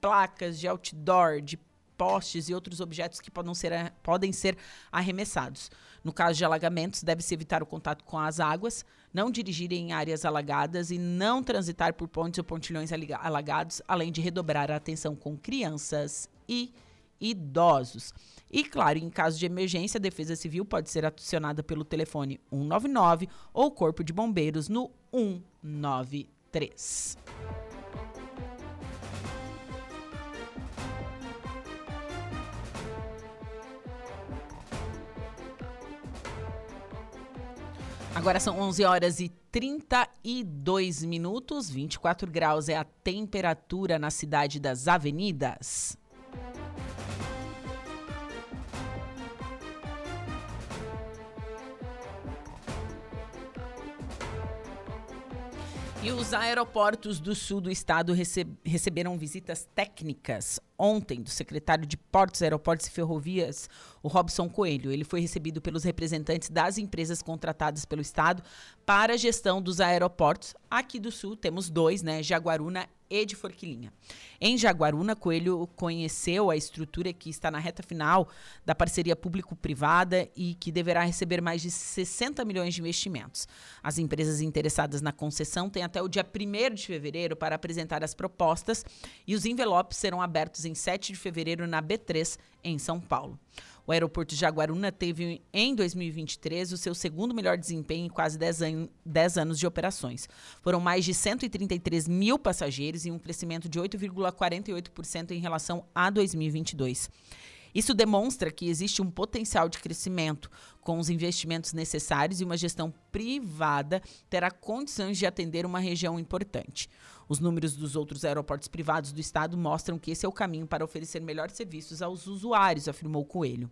placas, de outdoor, de postes e outros objetos que podem ser, podem ser arremessados. No caso de alagamentos, deve-se evitar o contato com as águas, não dirigir em áreas alagadas e não transitar por pontes ou pontilhões alagados, além de redobrar a atenção com crianças e idosos. E, claro, em caso de emergência, a Defesa Civil pode ser acionada pelo telefone 199 ou Corpo de Bombeiros no 193. Agora são 11 horas e 32 minutos, 24 graus é a temperatura na cidade das avenidas. E os aeroportos do sul do estado receberam visitas técnicas ontem do secretário de Portos, Aeroportos e Ferrovias, o Robson Coelho. Ele foi recebido pelos representantes das empresas contratadas pelo Estado para a gestão dos aeroportos. Aqui do Sul temos dois, né? Jaguaruna e de Forquilinha. Em Jaguaruna, Coelho conheceu a estrutura que está na reta final da parceria público-privada e que deverá receber mais de 60 milhões de investimentos. As empresas interessadas na concessão têm até o dia 1 de fevereiro para apresentar as propostas e os envelopes serão abertos em 7 de fevereiro na B3, em São Paulo. O aeroporto de Jaguaruna teve, em 2023, o seu segundo melhor desempenho em quase 10, an 10 anos de operações. Foram mais de 133 mil passageiros e um crescimento de 8,48% em relação a 2022. Isso demonstra que existe um potencial de crescimento com os investimentos necessários e uma gestão privada terá condições de atender uma região importante. Os números dos outros aeroportos privados do estado mostram que esse é o caminho para oferecer melhores serviços aos usuários, afirmou Coelho.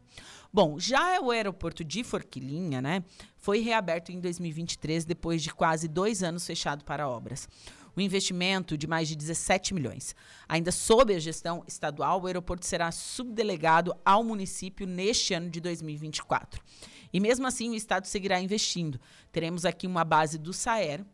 Bom, já o aeroporto de Forquilinha, né, foi reaberto em 2023 depois de quase dois anos fechado para obras um investimento de mais de 17 milhões. Ainda sob a gestão estadual, o aeroporto será subdelegado ao município neste ano de 2024. E mesmo assim, o Estado seguirá investindo. Teremos aqui uma base do SAER,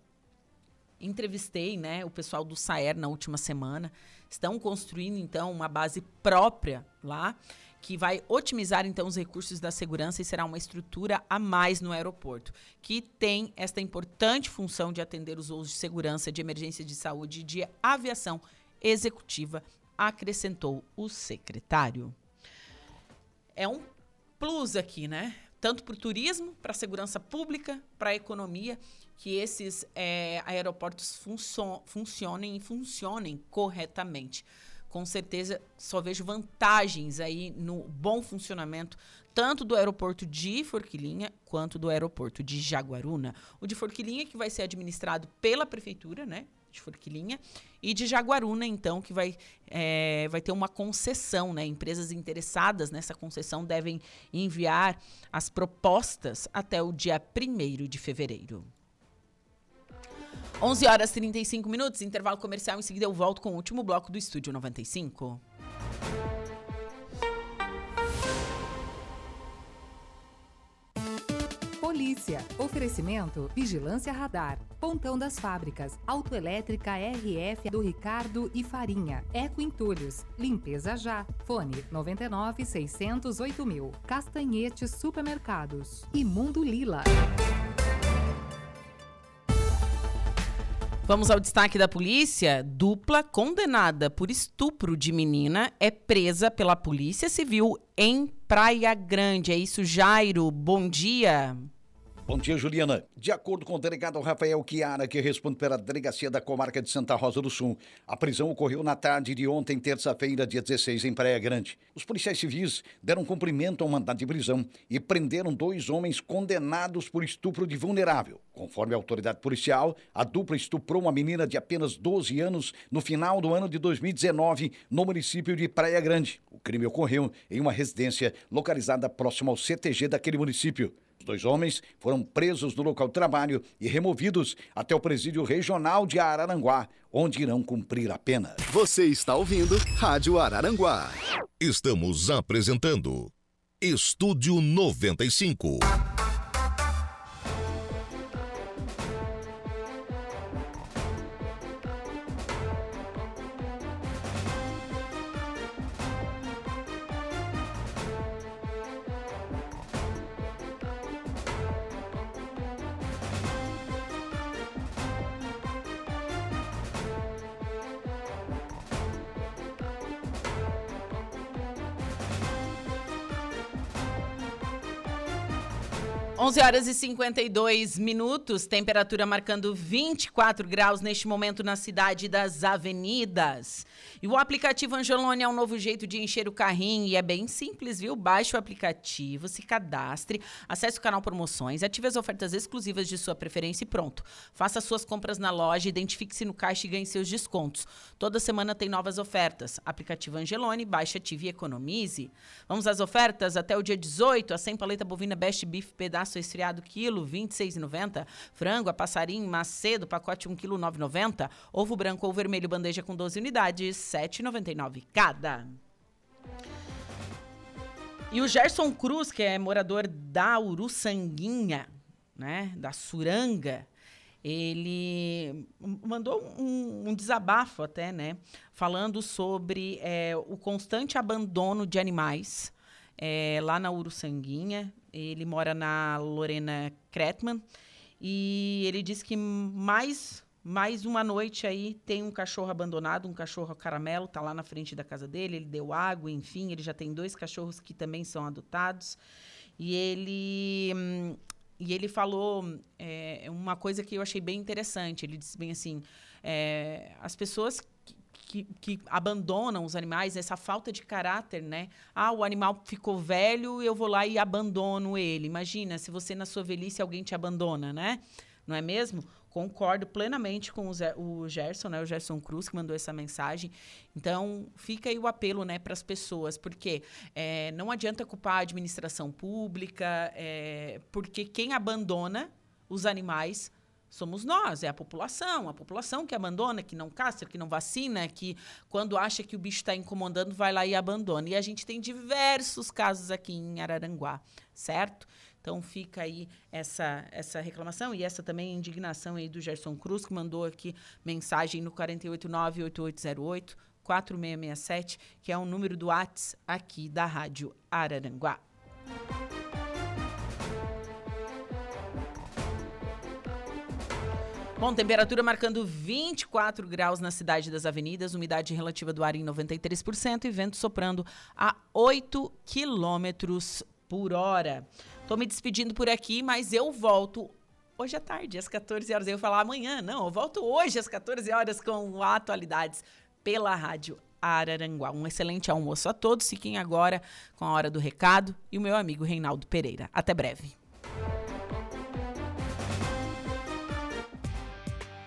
entrevistei né, o pessoal do SAER na última semana. Estão construindo, então, uma base própria lá, que vai otimizar, então, os recursos da segurança e será uma estrutura a mais no aeroporto, que tem esta importante função de atender os voos de segurança, de emergência de saúde e de aviação executiva, acrescentou o secretário. É um plus aqui, né? Tanto para o turismo, para a segurança pública, para a economia que esses é, aeroportos funcionem e funcionem corretamente. Com certeza, só vejo vantagens aí no bom funcionamento tanto do aeroporto de Forquilinha quanto do aeroporto de Jaguaruna. O de Forquilinha que vai ser administrado pela prefeitura, né? de Forquilinha, e de Jaguaruna, então, que vai, é, vai ter uma concessão, né? Empresas interessadas nessa concessão devem enviar as propostas até o dia 1 de fevereiro. 11 horas e 35 minutos, intervalo comercial. Em seguida, eu volto com o último bloco do Estúdio 95. Polícia. Oferecimento Vigilância Radar. Pontão das Fábricas. Autoelétrica RF do Ricardo e Farinha. Eco Entulhos. Limpeza Já. Fone 99 608 mil. Castanhetes Supermercados. E Mundo Lila. Vamos ao destaque da polícia. Dupla condenada por estupro de menina é presa pela Polícia Civil em Praia Grande. É isso, Jairo. Bom dia. Juliana. De acordo com o delegado Rafael Chiara, que responde pela delegacia da comarca de Santa Rosa do Sul, a prisão ocorreu na tarde de ontem, terça-feira, dia 16, em Praia Grande. Os policiais civis deram cumprimento ao mandado de prisão e prenderam dois homens condenados por estupro de vulnerável. Conforme a autoridade policial, a dupla estuprou uma menina de apenas 12 anos no final do ano de 2019, no município de Praia Grande. O crime ocorreu em uma residência localizada próximo ao CTG daquele município. Os dois homens foram presos no local de trabalho e removidos até o presídio regional de Araranguá, onde irão cumprir a pena. Você está ouvindo Rádio Araranguá. Estamos apresentando Estúdio 95. 11 horas e 52 minutos, temperatura marcando 24 graus neste momento na cidade das avenidas. E o aplicativo Angelone é um novo jeito de encher o carrinho e é bem simples, viu? Baixe o aplicativo, se cadastre, acesse o canal Promoções, ative as ofertas exclusivas de sua preferência e pronto. Faça suas compras na loja, identifique-se no caixa e ganhe seus descontos. Toda semana tem novas ofertas. Aplicativo Angelone, baixe, ative e economize. Vamos às ofertas até o dia 18, a 100 paleta bovina Best Beef pedaço esfriado quilo, R$ 26,90. Frango a passarinho macedo, pacote 1 quilo, R$ 9,90. Ovo branco ou vermelho, bandeja com 12 unidades, R$ 7,99 cada. E o Gerson Cruz, que é morador da Uruçanguinha, né, da Suranga, ele mandou um, um, desabafo até, né? Falando sobre é, o constante abandono de animais é, lá na Uruçanguinha. Ele mora na Lorena Kretman. E ele disse que mais, mais uma noite aí tem um cachorro abandonado, um cachorro caramelo, tá lá na frente da casa dele. Ele deu água, enfim. Ele já tem dois cachorros que também são adotados. E ele. e ele falou é, uma coisa que eu achei bem interessante. Ele disse bem assim: é, as pessoas que, que, abandonam os animais, essa falta de caráter, né? Ah, o animal ficou velho, eu vou lá e abandono ele. Imagina se você na sua velhice alguém te abandona, né? Não é mesmo? Concordo plenamente com o, Zé, o Gerson, né? O Gerson Cruz que mandou essa mensagem. Então, fica aí o apelo, né, para as pessoas, porque é, não adianta culpar a administração pública, é, porque quem abandona os animais somos nós, é a população, a população que abandona, que não castra, que não vacina, que quando acha que o bicho está incomodando, vai lá e abandona. E a gente tem diversos casos aqui em Araranguá, certo? Então fica aí essa, essa reclamação e essa também indignação aí do Gerson Cruz, que mandou aqui mensagem no 489-8808. 4667, que é o número do WhatsApp aqui da Rádio Araranguá. Bom, temperatura marcando 24 graus na cidade das avenidas, umidade relativa do ar em 93% e vento soprando a 8 quilômetros por hora. Tô me despedindo por aqui, mas eu volto hoje à tarde, às 14 horas. Eu falar amanhã, não, eu volto hoje às 14 horas com atualidades pela rádio Araranguá. Um excelente almoço a todos. Fiquem agora com a hora do recado e o meu amigo Reinaldo Pereira. Até breve.